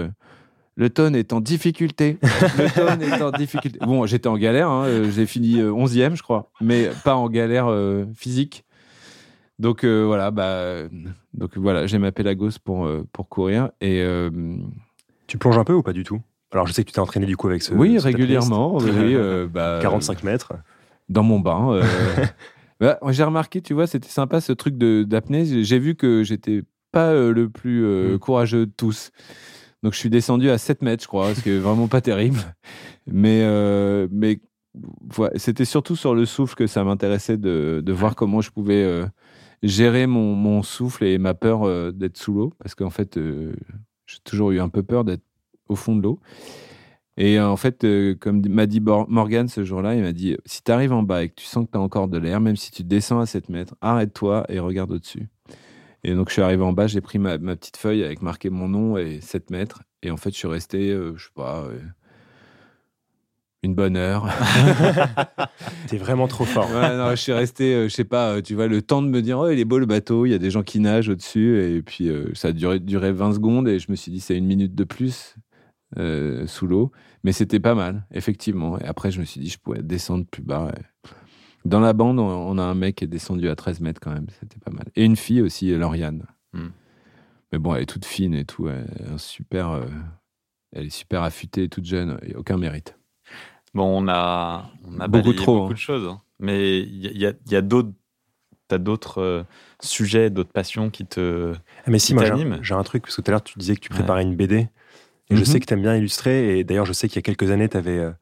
Le tonne est en difficulté. Le tonne est en difficulté. Bon, j'étais en galère, hein, euh, j'ai fini 11e, euh, je crois, mais pas en galère euh, physique. Donc voilà, bah, donc voilà, j'ai ma Pélagos pour, pour courir. Et, Tu plonges un peu ou pas du tout? Alors je sais que tu t'es entraîné du coup avec ce. Oui, régulièrement. Oui, bah, 45 mètres. Dans mon bain. bah, j'ai remarqué, tu vois, c'était sympa ce truc d'apnée. J'ai vu que j'étais pas le plus mm. courageux de tous. Donc je suis descendu à 7 mètres, je crois, ce qui vraiment pas terrible. Mais, euh, c'était surtout sur le souffle que ça m'intéressait de, voir comment je pouvais euh, gérer mon, souffle et ma peur euh, d'être sous l'eau. Parce qu'en fait, j'ai toujours eu un peu peur d'être au fond de l'eau. Et en fait, comme m'a dit Morgan ce jour-là, il m'a dit si tu arrives en bas et que tu sens que tu as encore de l'air, même si tu descends à 7 mètres, arrête-toi et regarde au-dessus. Et donc, je suis arrivé en bas, j'ai pris ma, ma petite feuille avec marqué mon nom et 7 mètres. Et en fait, je suis resté, euh, je sais pas, euh, une bonne heure. T'es vraiment trop fort. Ouais, non, je suis resté, euh, je sais pas, euh, tu vois, le temps de me dire, oh, il est beau le bateau, il y a des gens qui nagent au-dessus. Et puis, euh, ça a duré, duré 20 secondes et je me suis dit, c'est une minute de plus sous l'eau. Mais c'était pas mal, effectivement. Et après, je me suis dit, je pourrais descendre plus bas. Dans la bande, on, a un mec qui est descendu à 13 mètres quand même. C'était pas mal. Et une fille aussi, euh, Lauriane. Hmm. Mais bon, elle est toute fine et tout. Elle, est un super, euh, elle est super affûtée et toute jeune. A aucun mérite. Bon, on a, on a Beaucoup trop, beaucoup hein. de choses. hein. Mais il y a, il y a- il y a d'autres. T'as d'autres euh, sujets, d'autres passions qui te. Ah, mais si, Qui moi, j'ai un, j'ai un truc, parce que tout à l'heure, tu disais que tu Ouais. préparais une BD. Et je Mhm. sais que tu aimes bien illustrer. Et d'ailleurs, je sais qu'il y a quelques années, tu avais,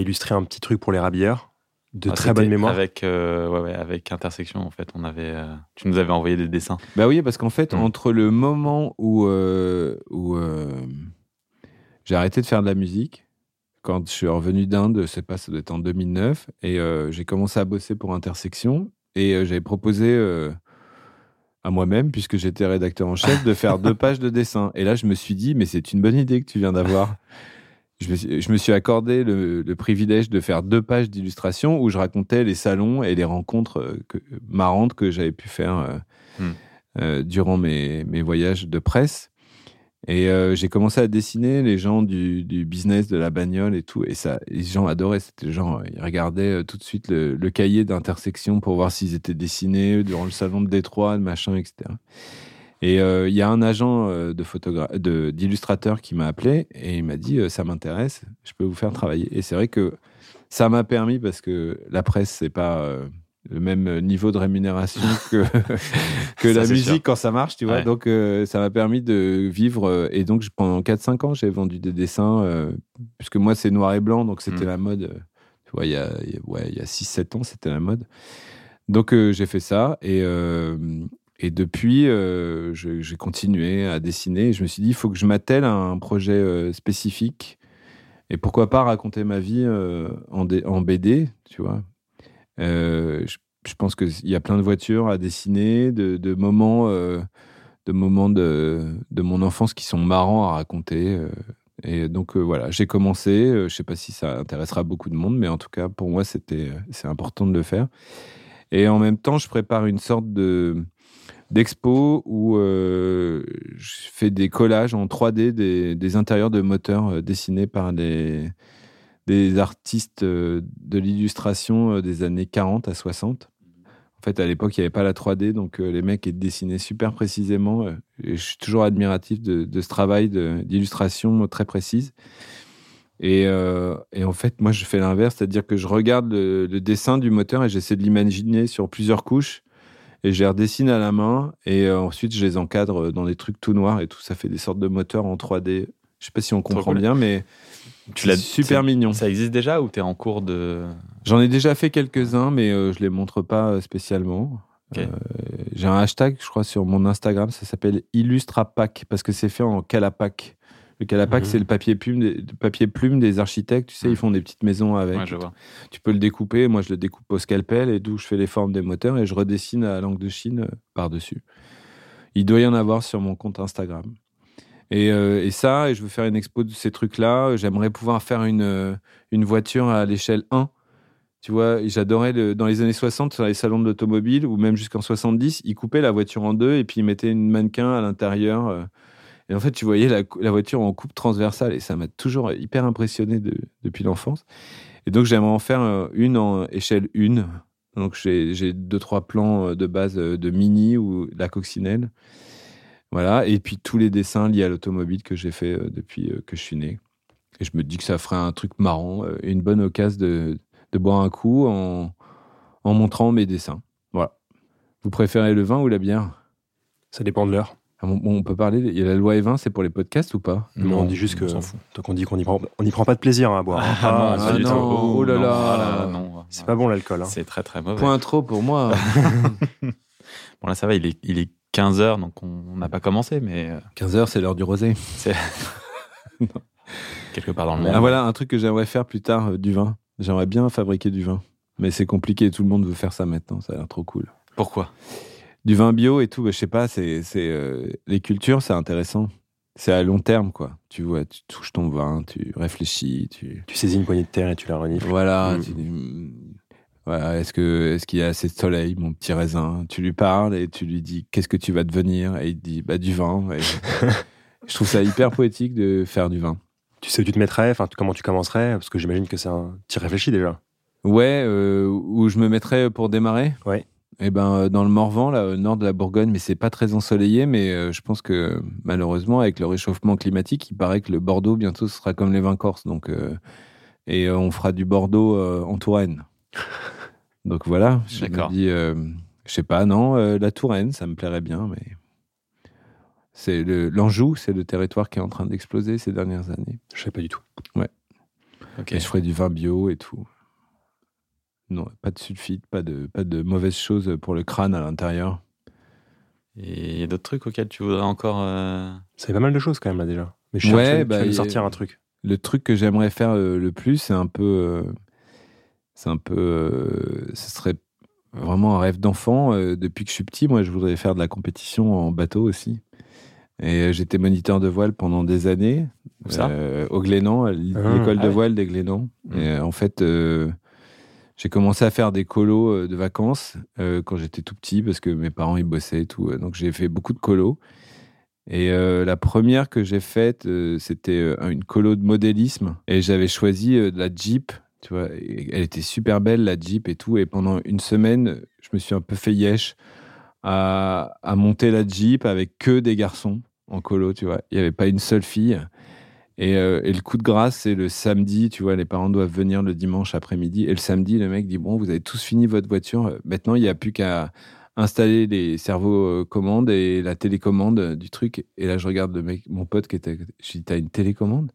illustré un petit truc pour les rabilleurs. De Ah, très bonne mémoire. Avec, euh, ouais, ouais, avec Intersection, en fait, on avait. euh, tu nous avais envoyé des dessins. Bah oui, parce qu'en fait, Mm. entre le moment où, euh, où j'ai arrêté de faire de la musique, quand je suis revenu d'Inde, je sais pas, ça doit être en 2009, et j'ai commencé à bosser pour Intersection, et j'avais proposé à moi-même, puisque j'étais rédacteur en chef, de faire deux pages de dessin. Et là, je me suis dit, mais c'est une bonne idée que tu viens d'avoir. Je me, suis, je me suis accordé le, le privilège de faire deux pages d'illustration où je racontais les salons et les rencontres euh, que- marrantes que j'avais pu faire euh, Hmm. euh, durant mes, mes voyages de presse. Et euh, j'ai commencé à dessiner les gens du, du business de la bagnole et tout. Et ça, les gens adoraient. C'était genre, ils regardaient tout de suite le, le cahier d'intersection pour voir s'ils étaient dessinés durant le salon de Détroit, le machin, etc. Et euh, il y a un agent euh, de d'illustrateur qui m'a appelé et il m'a dit euh, ça m'intéresse, je peux vous faire travailler. Et c'est vrai que ça m'a permis parce que la presse c'est pas euh, le même niveau de rémunération que que Ça, la musique sûr. quand ça marche, tu vois. Ouais. Donc ça m'a permis de vivre et donc pendant 4-5 ans j'ai vendu des dessins puisque moi c'est noir et blanc donc c'était Mm. la mode. Tu vois il y a, ouais il y a 6-7 ans c'était la mode. Donc euh, j'ai fait ça et euh, et depuis, euh, j'ai continué à dessiner. Je me suis dit, il faut que je m'attelle à un projet euh, spécifique. Et pourquoi pas raconter ma vie euh, en, BD, tu vois. Je, pense qu'il y a plein de voitures à dessiner, de, moments, de, moments de, de mon enfance qui sont marrants à raconter. et donc voilà, j'ai commencé. Je sais pas si ça intéressera beaucoup de monde, mais en tout cas, pour moi, c'est important de le faire. Et en même temps, je prépare une sorte de d'expo où euh, je fais des collages en 3D des, intérieurs de moteurs euh, dessinés par des, artistes euh, de l'illustration des années 40 à 60. En fait, à l'époque, il n'y avait pas la 3D, donc les mecs dessinaient super précisément. je suis toujours admiratif de, ce travail d'illustration très précise. Et, en fait, moi, je fais l'inverse, c'est-à-dire que je regarde le dessin du moteur et j'essaie de l'imaginer sur plusieurs couches et je les redessine à la main et euh, ensuite je les encadre dans des trucs tout noirs et tout. Ça fait des sortes de moteurs en 3D. Je sais pas si on comprend bien, mais Tu l'as c'est super mignon. Ça existe déjà ou t'es en cours de. J'en ai déjà fait quelques-uns, mais euh, je les montre pas euh, spécialement. Euh, J'ai un hashtag, je crois, sur mon Instagram, ça s'appelle Illustrapac parce que c'est fait en calapac. Le calapac, Mhm. c'est le papier plume, des, le papier plume des architectes. Tu sais, Mhm. ils font des petites maisons avec. Ouais, je vois. Tu peux le découper. Moi, je le découpe au scalpel et d'où je fais les formes des moteurs et je redessine à langue de Chine euh, par-dessus. Il doit y en avoir sur mon compte Instagram. Et, euh, et ça, et je veux faire une expo de ces trucs-là. J'aimerais pouvoir faire une, euh, une voiture à l'échelle 1. Tu vois, j'adorais le- dans les années 60, sur les salons de l'automobile, ou même jusqu'en 70, ils coupaient la voiture en deux et puis ils mettaient une mannequin à l'intérieur. euh. Et en fait, tu voyais la, voiture en coupe transversale et ça m'a toujours hyper impressionné de- depuis l'enfance. Et donc, j'aimerais en faire euh, une en échelle 1. Donc, j'ai deux, trois plans euh, de base euh, de Mini ou la coccinelle. Voilà. Et puis, tous les dessins liés à l'automobile que j'ai fait depuis que je suis né. Et je me dis que ça ferait un truc marrant une bonne occasion de, de boire un coup en, en montrant mes dessins. Voilà. Vous préférez le vin ou la bière? Ça dépend de l'heure. Ah, bon, bon, on peut parler. Il y a la loi E20, c'est pour les podcasts ou pas? Non, on dit juste que. on s'en fout. Donc on dit qu'on y prend, on n'y prend pas de plaisir hein, à boire. Ah, non, Ah, pas ah du non, tout. oh là Non, là. c'est pas bon l'alcool. hein. C'est très très mauvais. Point trop pour moi. Bon là ça va, il est, il est 15h donc on n'a pas commencé mais euh, 15h, c'est l'heure du rosé. c'est quelque part dans le monde. Ah, voilà un truc que j'aimerais faire plus tard, euh, du vin. J'aimerais bien fabriquer du vin. Mais c'est compliqué, tout le monde veut faire ça maintenant, ça a l'air trop cool. Pourquoi? Du vin bio et tout, je sais pas, c'est, euh, les cultures, c'est intéressant. C'est à long terme, quoi. Tu vois, tu touches ton vin, tu réfléchis, tu... Tu saisis une poignée de terre et tu la renifles. Voilà, Mm. tu dis, mm, voilà, est-ce que est-ce qu'il y a assez de soleil, mon petit raisin? Tu lui parles et tu lui dis qu'est-ce que tu vas devenir? Et il te dit bah du vin. Et je trouve ça hyper poétique de faire du vin. Tu sais où tu te mettrais, enfin, comment tu commencerais, parce que j'imagine que c'est un. Tu y réfléchis déjà. Ouais, euh, où je me mettrais pour démarrer Ouais. Eh ben euh, dans le Morvan, là, au nord de la Bourgogne, mais c'est pas très ensoleillé, mais euh, je pense que malheureusement avec le réchauffement climatique, il paraît que le Bordeaux bientôt ce sera comme les vins corses, donc euh, et euh, on fera du Bordeaux en Touraine. donc voilà, je me dis, je sais pas, non, la Touraine, ça me plairait bien, mais c'est l'Anjou, c'est le territoire qui est en train d'exploser ces dernières années. Je sais pas du tout. Ok. Et je ferai du vin bio et tout. Non, pas de sulfite, pas de, pas de mauvaises choses pour le crâne à l'intérieur. Et il y a d'autres trucs auxquels tu voudrais encore. euh, fait pas mal de choses quand même là déjà. Mais je cherche, Ouais, vas- bah, tu sortir un truc. Le truc que j'aimerais faire euh, le plus, c'est un peu. euh, c'est un peu. euh, ce serait vraiment un rêve d'enfant. Euh, depuis que je suis petit, moi, je voudrais faire de la compétition en bateau aussi. Et euh, j'étais moniteur de voile pendant des années. Où ça? euh, Au Glénan, Ah, l'école ah de ouais. voile des Glénans. Mm. Et euh, en fait, euh, j'ai commencé à faire des colos euh, de vacances euh, quand j'étais tout petit parce que mes parents ils bossaient et tout. Euh, Donc j'ai fait beaucoup de colos. Et la première que j'ai faite, c'était une colo de modélisme. Et j'avais choisi la Jeep. Tu vois, elle était super belle, la Jeep et tout. Et pendant une semaine, je me suis un peu fait yesh à, à monter la Jeep avec que des garçons en colo, tu vois. Il n'y avait pas une seule fille. Et, euh, et le coup de grâce, c'est le samedi, tu vois, les parents doivent venir le dimanche après-midi. Et le samedi, le mec dit, bon, vous avez tous fini votre voiture. Maintenant, il n'y a plus qu'à installer les cerveaux euh, commandes et la télécommande euh, du truc. Et là, je regarde le mec, mon pote qui était... Je dis, t'as une télécommande?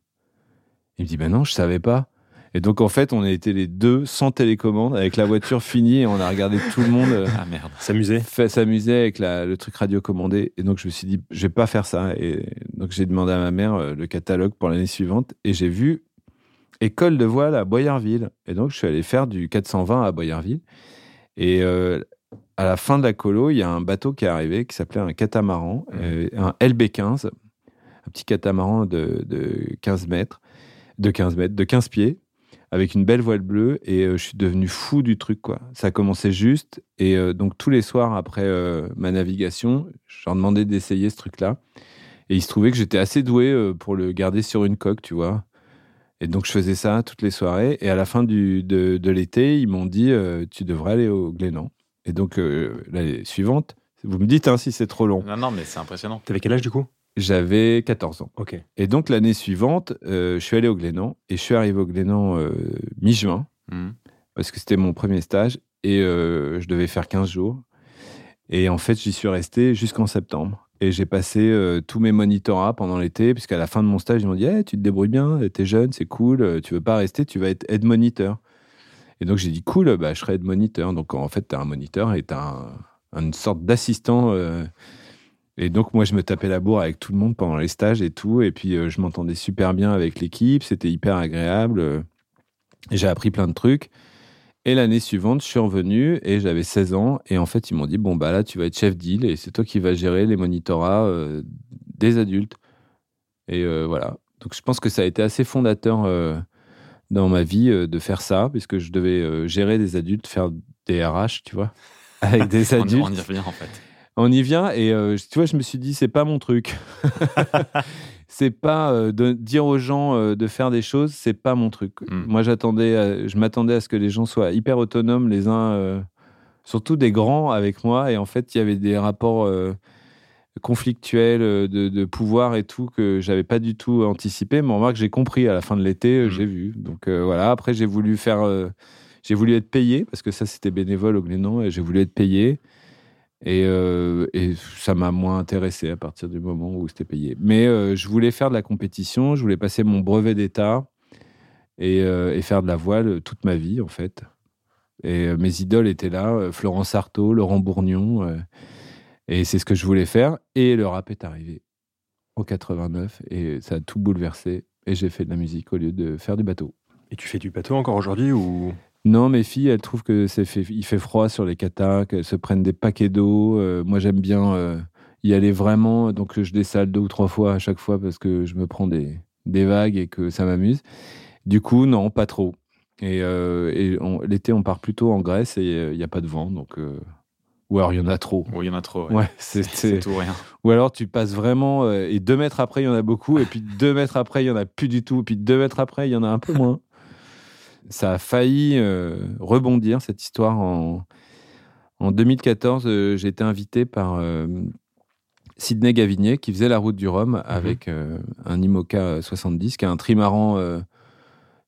Il me dit, ben non, je savais pas. Et donc, en fait, on a été les deux sans télécommande, avec la voiture finie, et on a regardé tout le monde euh, Ah merde. S'amuser. fait s'amuser avec la- le truc radiocommandé. Et donc, je me suis dit, je vais pas faire ça. Et donc, j'ai demandé à ma mère euh, le catalogue pour l'année suivante. Et j'ai vu école de voile à Boyarville. Et donc, je suis allé faire du 420 à Boyarville. Et euh, à la fin de la colo, il y a un bateau qui est arrivé qui s'appelait un catamaran, euh, un LB15, un petit catamaran de, de 15 mètres, de 15 mètres, de 15 pieds, avec une belle voile bleue. Et euh, je suis devenu fou du truc, quoi. Ça a commencé juste. Et euh, donc, tous les soirs après euh, ma navigation, je leur demandais d'essayer ce truc-là. Et il se trouvait que j'étais assez doué euh, pour le garder sur une coque, tu vois. Et donc, je faisais ça toutes les soirées. Et à la fin du, de, de l'été, ils m'ont dit euh, Tu devrais aller au Glénan. Et donc, euh, l'année suivante, vous me dites hein, si c'est trop long. Non, non, mais c'est impressionnant. T'avais quel âge du coup? J'avais 14 ans. Ok. Et donc, l'année suivante, euh, je suis allé au Glénan. Et je suis arrivé au Glénan euh, mi-juin, Mhm. parce que c'était mon premier stage. Et euh, je devais faire 15 jours. Et en fait, j'y suis resté jusqu'en septembre. Et j'ai passé tous mes monitorats pendant l'été, puisqu'à la fin de mon stage, ils m'ont dit Eh, Tu te débrouilles bien, t'es jeune, c'est cool, tu veux pas rester, tu vas être aide moniteur. Et donc j'ai dit Cool, bah, je serai aide moniteur. Donc en fait, t'as un moniteur et t'as un, une sorte d'assistant. Et donc moi, je me tapais la bourre avec tout le monde pendant les stages et tout. Et puis euh, je m'entendais super bien avec l'équipe, c'était hyper agréable. euh, j'ai appris plein de trucs. Et l'année suivante, je suis revenu et j'avais 16 ans. Et en fait, ils m'ont dit Bon, bah là, tu vas être chef d'île et c'est toi qui vas gérer les monitorats euh, des adultes. Et voilà. Donc, je pense que ça a été assez fondateur dans ma vie de faire ça, puisque je devais gérer des adultes, faire des RH, tu vois, avec des adultes. on y revient en fait. On y vient et euh, tu vois, je me suis dit, c'est pas mon truc. c'est pas euh, de dire aux gens euh, de faire des choses, c'est pas mon truc. Mm. Moi, j'attendais, je m'attendais à ce que les gens soient hyper autonomes les uns, surtout des grands avec moi. Et en fait, il y avait des rapports conflictuels de, de pouvoir et tout que j'avais pas du tout anticipé. Mais remarque, j'ai compris à la fin de l'été, euh, Mm. j'ai vu. Donc voilà. Après, j'ai voulu faire, j'ai voulu être payé parce que ça, c'était bénévole au Glénan et j'ai voulu être payé. Et, euh, et ça m'a moins intéressé à partir du moment où c'était payé. Mais euh, je voulais faire de la compétition, je voulais passer mon brevet d'État et, euh, faire de la voile toute ma vie, en fait. Et mes idoles étaient là, Florence Artaud, Laurent Bourgnon. et c'est ce que je voulais faire. Et le rap est arrivé en 89 et ça a tout bouleversé. et j'ai fait de la musique au lieu de faire du bateau. Et tu fais du bateau encore aujourd'hui ou? Non, mes filles, elles trouvent que c'est fait, il fait froid sur les katas, qu'elles se prennent des paquets d'eau. Euh, moi, j'aime bien euh, y aller vraiment, donc je dessale deux ou trois fois à chaque fois parce que je me prends des, des vagues et que ça m'amuse. Du coup, non, pas trop. Et, euh, et on- l'été, on part plutôt en Grèce et il n'y a pas de vent, donc. Ou alors il y en a trop. Oui, il y en a trop. ouais. Ouais, c'est- C'est c'est- tout ou rien. Ou alors tu passes vraiment euh, et deux mètres après il y en a beaucoup et puis deux mètres après il y en a plus du tout et puis deux mètres après il y en a un peu moins. Ça a failli euh, rebondir cette histoire en en 2014. euh, j'ai été invité par euh, Sidney Gavinier qui faisait la route du Rhum avec euh, un Imoca 70 qui a un trimaran.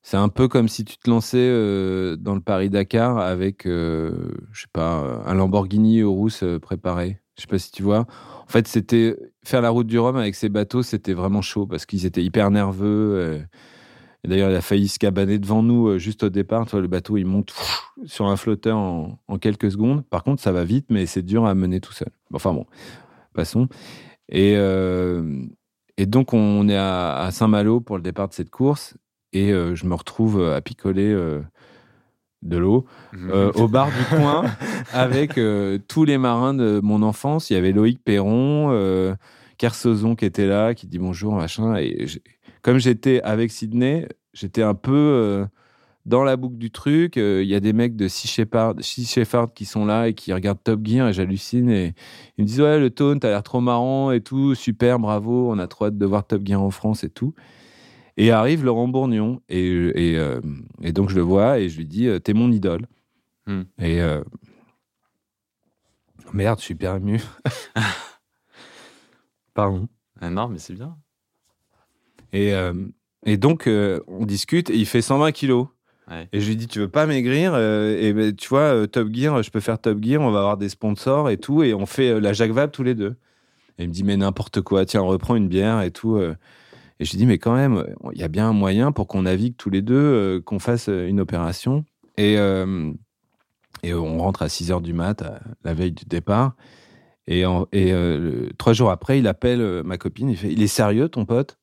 c'est un peu comme si tu te lançais euh, dans le Paris Dakar avec, euh, je sais pas, un Lamborghini Urus euh, préparé. Je sais pas si tu vois. En fait, c'était faire la route du Rhum avec ces bateaux, c'était vraiment chaud parce qu'ils étaient hyper nerveux. Et d'ailleurs, il a failli se cabaner devant nous euh, juste au départ. Tu vois, le bateau, il monte pff, sur un flotteur en, en quelques secondes. Par contre, ça va vite, mais c'est dur à mener tout seul. Enfin bon, passons. Et, euh, et donc, on est à, à Saint-Malo pour le départ de cette course. Et euh, je me retrouve à picoler euh, de l'eau euh, au bar du coin avec euh, tous les marins de mon enfance. Il y avait Loïc Perron, euh, Kersozon qui était là, qui dit bonjour, machin. Et comme j'étais avec Sydney, j'étais un peu euh, dans la boucle du truc. Euh, Il y a des mecs de Sea Shepherd, Sea Shepherd qui sont là et qui regardent Top Gear et j'hallucine. Et ils me disent Ouais, le tone, t'as l'air trop marrant et tout, super, bravo, on a trop hâte de voir Top Gear en France et tout. Et arrive Laurent Bourgnon. Et, et, euh, et donc je le vois et je lui dis T'es mon idole. Hmm. Et merde, je suis hyper ému. Pardon. Ah non, mais c'est bien. Et, euh, et donc, euh, on discute et il fait 120 kilos. Ouais. Et je lui dis, tu veux pas maigrir Euh, Et ben, tu vois, euh, Top Gear, je peux faire Top Gear, on va avoir des sponsors et tout. Et on fait la Jacques Vabre tous les deux. Et il me dit, mais n'importe quoi, tiens, on reprend une bière et tout. Et je lui dis, mais quand même, il y a bien un moyen pour qu'on navigue tous les deux, qu'on fasse une opération. Et, et on rentre à 6 heures du mat, la veille du départ. Et, en- et trois jours après, il appelle ma copine, il fait, il est sérieux ton pote?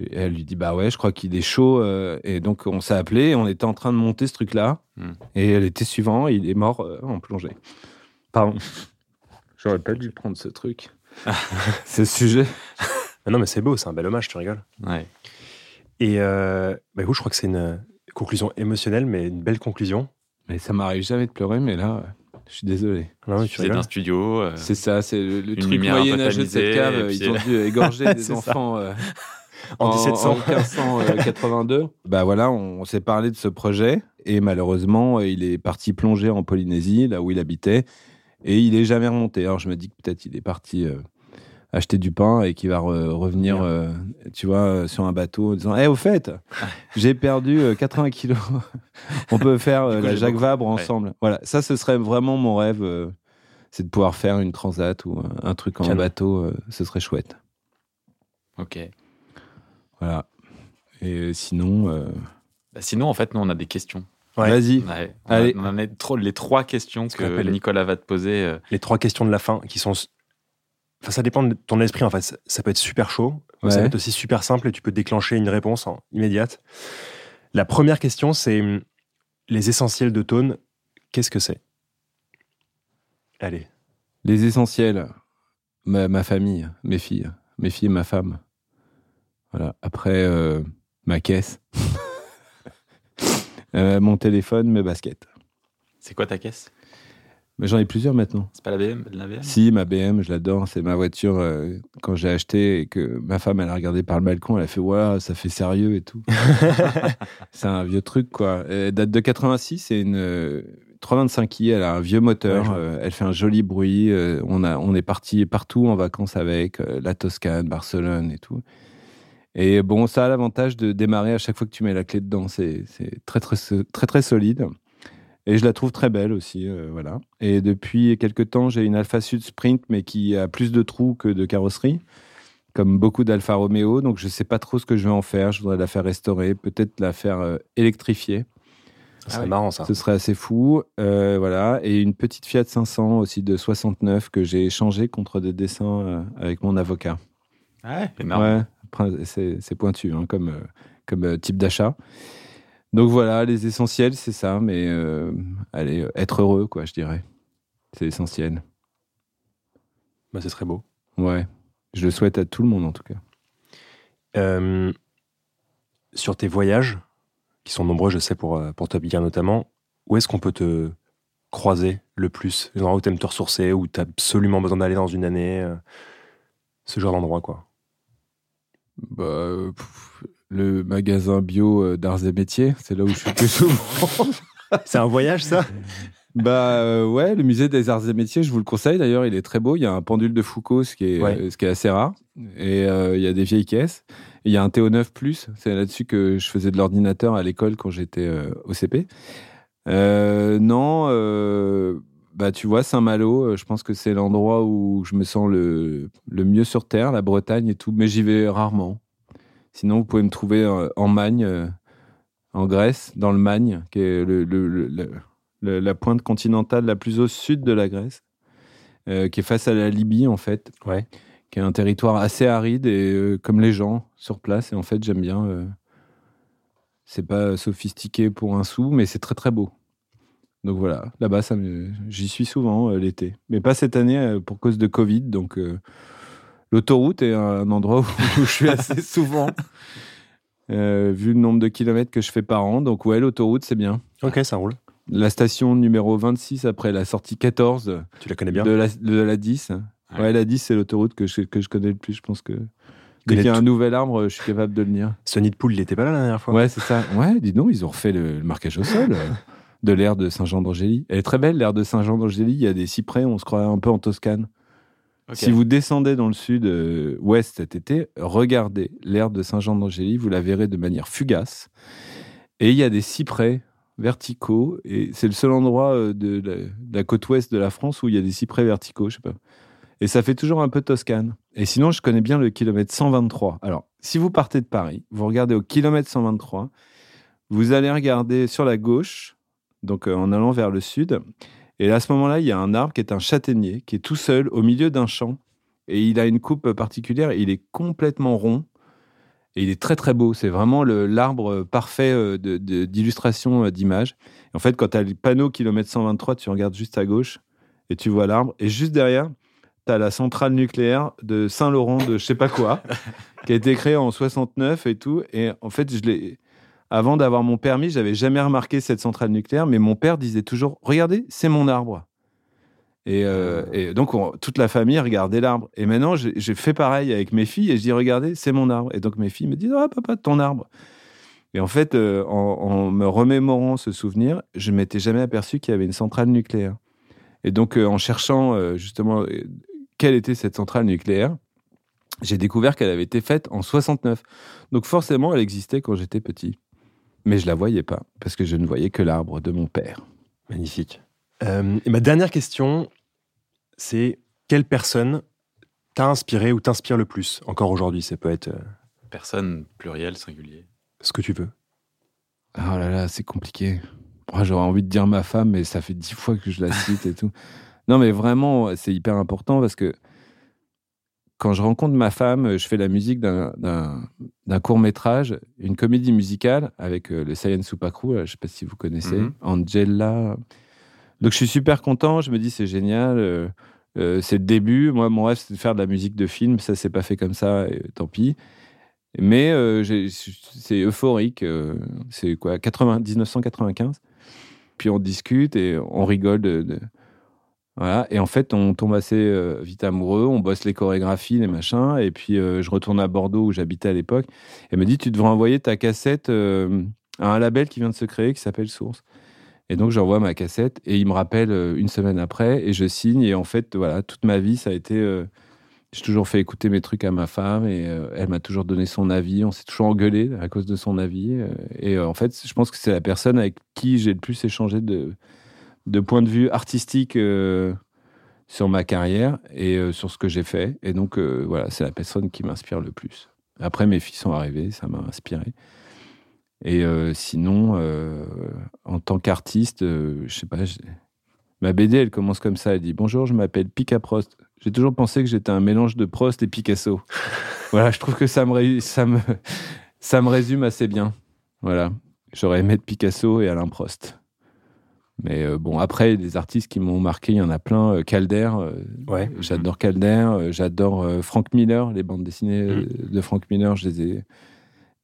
Et elle lui dit bah ouais, je crois qu'il est chaud. euh, et donc on s'est appelé, on était en train de monter ce truc-là. Hmm. Et elle était suivant, il est mort euh, en plongée. Pardon. J'aurais pas dû prendre ce truc. ce sujet. Ah Non, mais c'est beau, c'est un bel hommage, tu rigoles. Ouais. Et euh, bah, écoute, je crois que c'est une conclusion émotionnelle, mais une belle conclusion. Mais ça m'arrive jamais de pleurer, mais là, euh, je suis désolé. Faisais rigoles. d'un studio. euh, C'est ça, c'est le, le truc un moyenâgeux de cette cave. euh, Ils ont dû égorger des C'est enfants. euh, En 1700. En 1582. bah voilà, on, on s'est parlé de ce projet et malheureusement, euh, il est parti plonger en Polynésie, là où il habitait, et il est jamais remonté. Alors je me dis que peut-être il est parti euh, acheter du pain et qu'il va re- revenir, euh, tu vois, sur un bateau en disant, Eh, au fait, j'ai perdu euh, 80 kilos. on peut faire coup, la Jacques Vabre ouais. ensemble. Voilà, ça, ce serait vraiment mon rêve. euh, c'est de pouvoir faire une transat ou un, truc en bateau, ce serait chouette. Ok. Voilà. Et sinon, euh, Bah, sinon, en fait, nous, on a des questions. Ouais. vas-y. Ouais. On, Allez. a, on en a trop, les trois questions que Nicolas va te poser. euh, Les trois questions de la fin qui sont. Enfin, ça dépend de ton esprit, en fait. Ça- peut être super chaud, mais ça peut être aussi super simple et tu peux déclencher une réponse immédiate. La première question, c'est hum, les essentiels de tone. Qu'est-ce que c'est? Allez. Les essentiels, ma, ma famille, mes filles, mes filles et ma femme. Voilà. Après, euh, ma caisse, Euh, mon téléphone, mes baskets. C'est quoi ta caisse? J'en ai plusieurs maintenant. C'est pas la BM, la BM Si, ma BM, je l'adore. C'est ma voiture euh, quand j'ai acheté et que ma femme, elle a regardé par le balcon, elle a fait Waouh, ça fait sérieux et tout. c'est un vieux truc, quoi. Elle date de 86, c'est une euh, 325i, elle a un vieux moteur, Ouais, euh, elle fait un joli bruit. euh, on, a, on est parti partout en vacances avec, euh, la Toscane, Barcelone et tout. Et bon, ça a l'avantage de démarrer à chaque fois que tu mets la clé dedans. C'est c'est très, très, très, très solide. Et je la trouve très belle aussi, euh, voilà. Et depuis quelques temps, j'ai une Alpha Sud Sprint, mais qui a plus de trous que de carrosserie, comme beaucoup d'Alfa Romeo. Donc je sais pas trop ce que je vais en faire. Je voudrais la faire restaurer, peut-être la faire euh, électrifier. C'est oui. marrant, ça. Ce serait assez fou, Euh, voilà. Et une petite Fiat 500 aussi de 69 que j'ai échangé contre des dessins euh, avec mon avocat. Ouais, énorme. Ouais, c'est pointu hein, comme, euh, comme euh, type d'achat. Donc voilà, les essentiels, c'est ça, mais allez, être heureux, quoi, je dirais. C'est essentiel. Bah, c'est très beau. Ouais, je le souhaite à tout le monde en tout cas. sur tes voyages, qui sont nombreux, je sais, pour, pour Top Gear notamment, où est-ce qu'on peut te croiser le plus? Les endroits où tu aimes te ressourcer, où tu as absolument besoin d'aller dans une année Ce genre d'endroit, quoi. Bah, le magasin bio euh, d'arts et métiers, c'est là où je suis plus souvent. c'est un voyage, ça? Bah euh, ouais, le musée des arts et métiers, je vous le conseille. D'ailleurs, il est très beau. Il y a un pendule de Foucault, ce qui est, euh, ce qui est assez rare. Et il y a des vieilles caisses. il y a un TO9 Plus. C'est là-dessus que je faisais de l'ordinateur à l'école quand j'étais au CP. non, bah tu vois, Saint-Malo, je pense que c'est l'endroit où je me sens le, le mieux sur Terre, la Bretagne et tout. Mais j'y vais rarement. Sinon, vous pouvez me trouver euh, en Magne, euh, en Grèce, dans le Magne, qui est la pointe continentale la plus au sud de la Grèce, euh, qui est face à la Libye, en fait. Ouais. Qui est un territoire assez aride et comme les gens sur place. Et en fait, j'aime bien. c'est pas sophistiqué pour un sou, mais c'est très très beau. Donc voilà, là-bas, j'y suis souvent l'été. Mais pas cette année pour cause de Covid. Donc L'autoroute est un endroit où, je suis assez souvent, euh, vu le nombre de kilomètres que je fais par an. Donc ouais, l'autoroute, c'est bien. Ok, ça roule. La station numéro 26 après la sortie 14. Tu la connais bien De la, de la 10. Ouais, la 10, c'est l'autoroute que je, que je connais le plus. Je pense que dès qu'il y a un nouvel arbre, je suis capable de le lire. Sonny de Poule, il n'était pas là la dernière fois Ouais, c'est ça. Ouais, dis donc, ils ont refait le, marquage au sol euh, de l'air de Saint-Jean-d'Angély. Elle est très belle, l'air de Saint-Jean-d'Angély. Il y a des cyprès, on se croit un peu en Toscane. Si vous descendez dans le sud-ouest euh, cet été, regardez l'aire de Saint-Jean-d'Angély, vous la verrez de manière fugace. Et il y a des cyprès verticaux, et c'est le seul endroit euh, de la, côte ouest de la France où il y a des cyprès verticaux, je sais pas. Et ça fait toujours un peu Toscane. Et sinon, je connais bien le kilomètre 123. Alors, si vous partez de Paris, vous regardez au kilomètre 123, vous allez regarder sur la gauche, donc euh, en allant vers le sud, et à ce moment-là, il y a un arbre qui est un châtaignier, qui est tout seul au milieu d'un champ. Et il a une coupe particulière. il est complètement rond. Et il est très très beau. C'est vraiment l'arbre parfait euh, d'illustration euh, d'image. En fait, quand tu as le panneau kilomètre 123, tu regardes juste à gauche et tu vois l'arbre. Et juste derrière, tu as la centrale nucléaire de Saint-Laurent de je sais pas quoi, qui a été créée en 69 et tout. Et en fait, je l'ai avant d'avoir mon permis, j'avais jamais remarqué cette centrale nucléaire, mais mon père disait toujours Regardez, c'est mon arbre. Et, euh, ah. donc, toute la famille regardait l'arbre. Et maintenant, j'ai fait pareil avec mes filles et je dis Regardez, c'est mon arbre. Et donc, mes filles me disent Ah, papa, ton arbre. Et en fait, euh, en, me remémorant ce souvenir, je ne m'étais jamais aperçu qu'il y avait une centrale nucléaire. Et donc, euh, en cherchant justement quelle était cette centrale nucléaire, j'ai découvert qu'elle avait été faite en 69. Donc, forcément, elle existait quand j'étais petit mais je la voyais pas parce que je ne voyais que l'arbre de mon père. Magnifique. Euh, et ma dernière question, c'est quelle personne t'a inspiré ou t'inspire le plus encore aujourd'hui Ça peut être. Euh, personne pluriel, singulier. Ce que tu veux. Oh là là, c'est compliqué. Moi, j'aurais envie de dire ma femme, mais ça fait dix fois que je la cite et tout. Non, mais vraiment, c'est hyper important parce que quand je rencontre ma femme, je fais la musique d'un court métrage, une comédie musicale avec euh, le Science Supakru, je ne sais pas si vous connaissez, mhm. Angela. Donc je suis super content, je me dis c'est génial, euh, euh, c'est le début. Moi, mon rêve, c'est de faire de la musique de film, ça s'est pas fait comme ça, tant pis. Mais c'est euphorique, c'est quoi, 80, 1995. Puis on discute et on rigole de Et en fait, on tombe assez euh, vite amoureux, on bosse les chorégraphies, les machins. Et puis, euh, je retourne à Bordeaux où j'habitais à l'époque. Elle me dit Tu devrais envoyer ta cassette euh, à un label qui vient de se créer qui s'appelle Source. Et donc, j'envoie ma cassette et il me rappelle une semaine après et je signe. Et en fait, voilà, toute ma vie, ça a été. j'ai toujours fait écouter mes trucs à ma femme et elle m'a toujours donné son avis. On s'est toujours engueulé à cause de son avis. et en fait, je pense que c'est la personne avec qui j'ai le plus échangé de de point de vue artistique euh, sur ma carrière et euh, sur ce que j'ai fait. Et donc, euh, voilà, c'est la personne qui m'inspire le plus. Après, mes filles sont arrivées, ça m'a inspiré. Et sinon, en tant qu'artiste, je sais pas, Ma BD, elle commence comme ça. Elle dit Bonjour, je m'appelle Pika Prost. J'ai toujours pensé que j'étais un mélange de Prost et Picasso. voilà, je trouve que ça me, ça me, ça me résume assez bien. Voilà. J'aurais aimé être Picasso et Alain Prost. Mais euh, bon, après, des artistes qui m'ont marqué, il y en a plein. Euh, Calder, euh, Ouais. j'adore Calder. j'adore Frank Miller, les bandes dessinées Mm. de Frank Miller, je les ai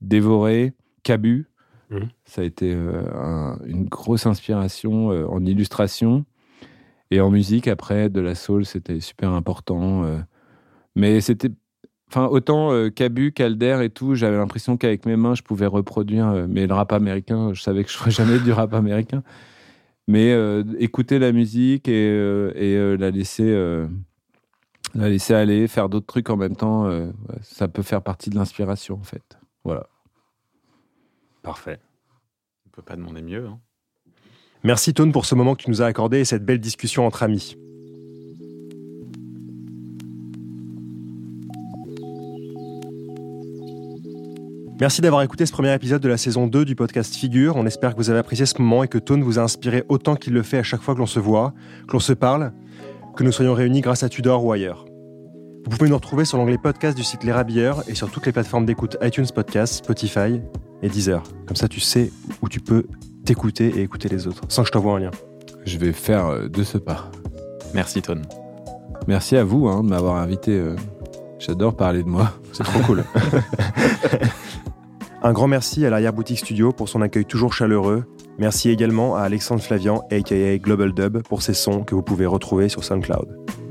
dévorées. Cabu, Mm. ça a été un- une grosse inspiration en illustration. Et en musique, après, de la soul, c'était super important. mais c'était. Enfin, autant euh, Cabu, Calder et tout, j'avais l'impression qu'avec mes mains, je pouvais reproduire. euh, mais le rap américain, je savais que je ferais jamais du rap américain. Mais euh, écouter la musique et, euh, et euh, la laisser. euh, la laisser aller, faire d'autres trucs en même temps, euh, ça peut faire partie de l'inspiration en fait. Voilà. Parfait. On peut pas demander mieux. hein. Merci Tone pour ce moment que tu nous as accordé et cette belle discussion entre amis. Merci d'avoir écouté ce premier épisode de la saison 2 du podcast Figure. On espère que vous avez apprécié ce moment et que Tone vous a inspiré autant qu'il le fait à chaque fois que l'on se voit, que l'on se parle, que nous soyons réunis grâce à Tudor ou ailleurs. Vous pouvez nous retrouver sur l'onglet podcast du site Les Rabilleurs et sur toutes les plateformes d'écoute iTunes Podcast, Spotify et Deezer. Comme ça, tu sais où tu peux t'écouter et écouter les autres, sans que je t'envoie un lien. Je vais faire euh, de ce pas. Merci, Tone. Merci à vous hein, de m'avoir invité. euh. J'adore parler de moi. C'est trop cool. Un grand merci à l'arrière-boutique studio pour son accueil toujours chaleureux. Merci également à Alexandre Flavian, aka Global Dub, pour ses sons que vous pouvez retrouver sur SoundCloud.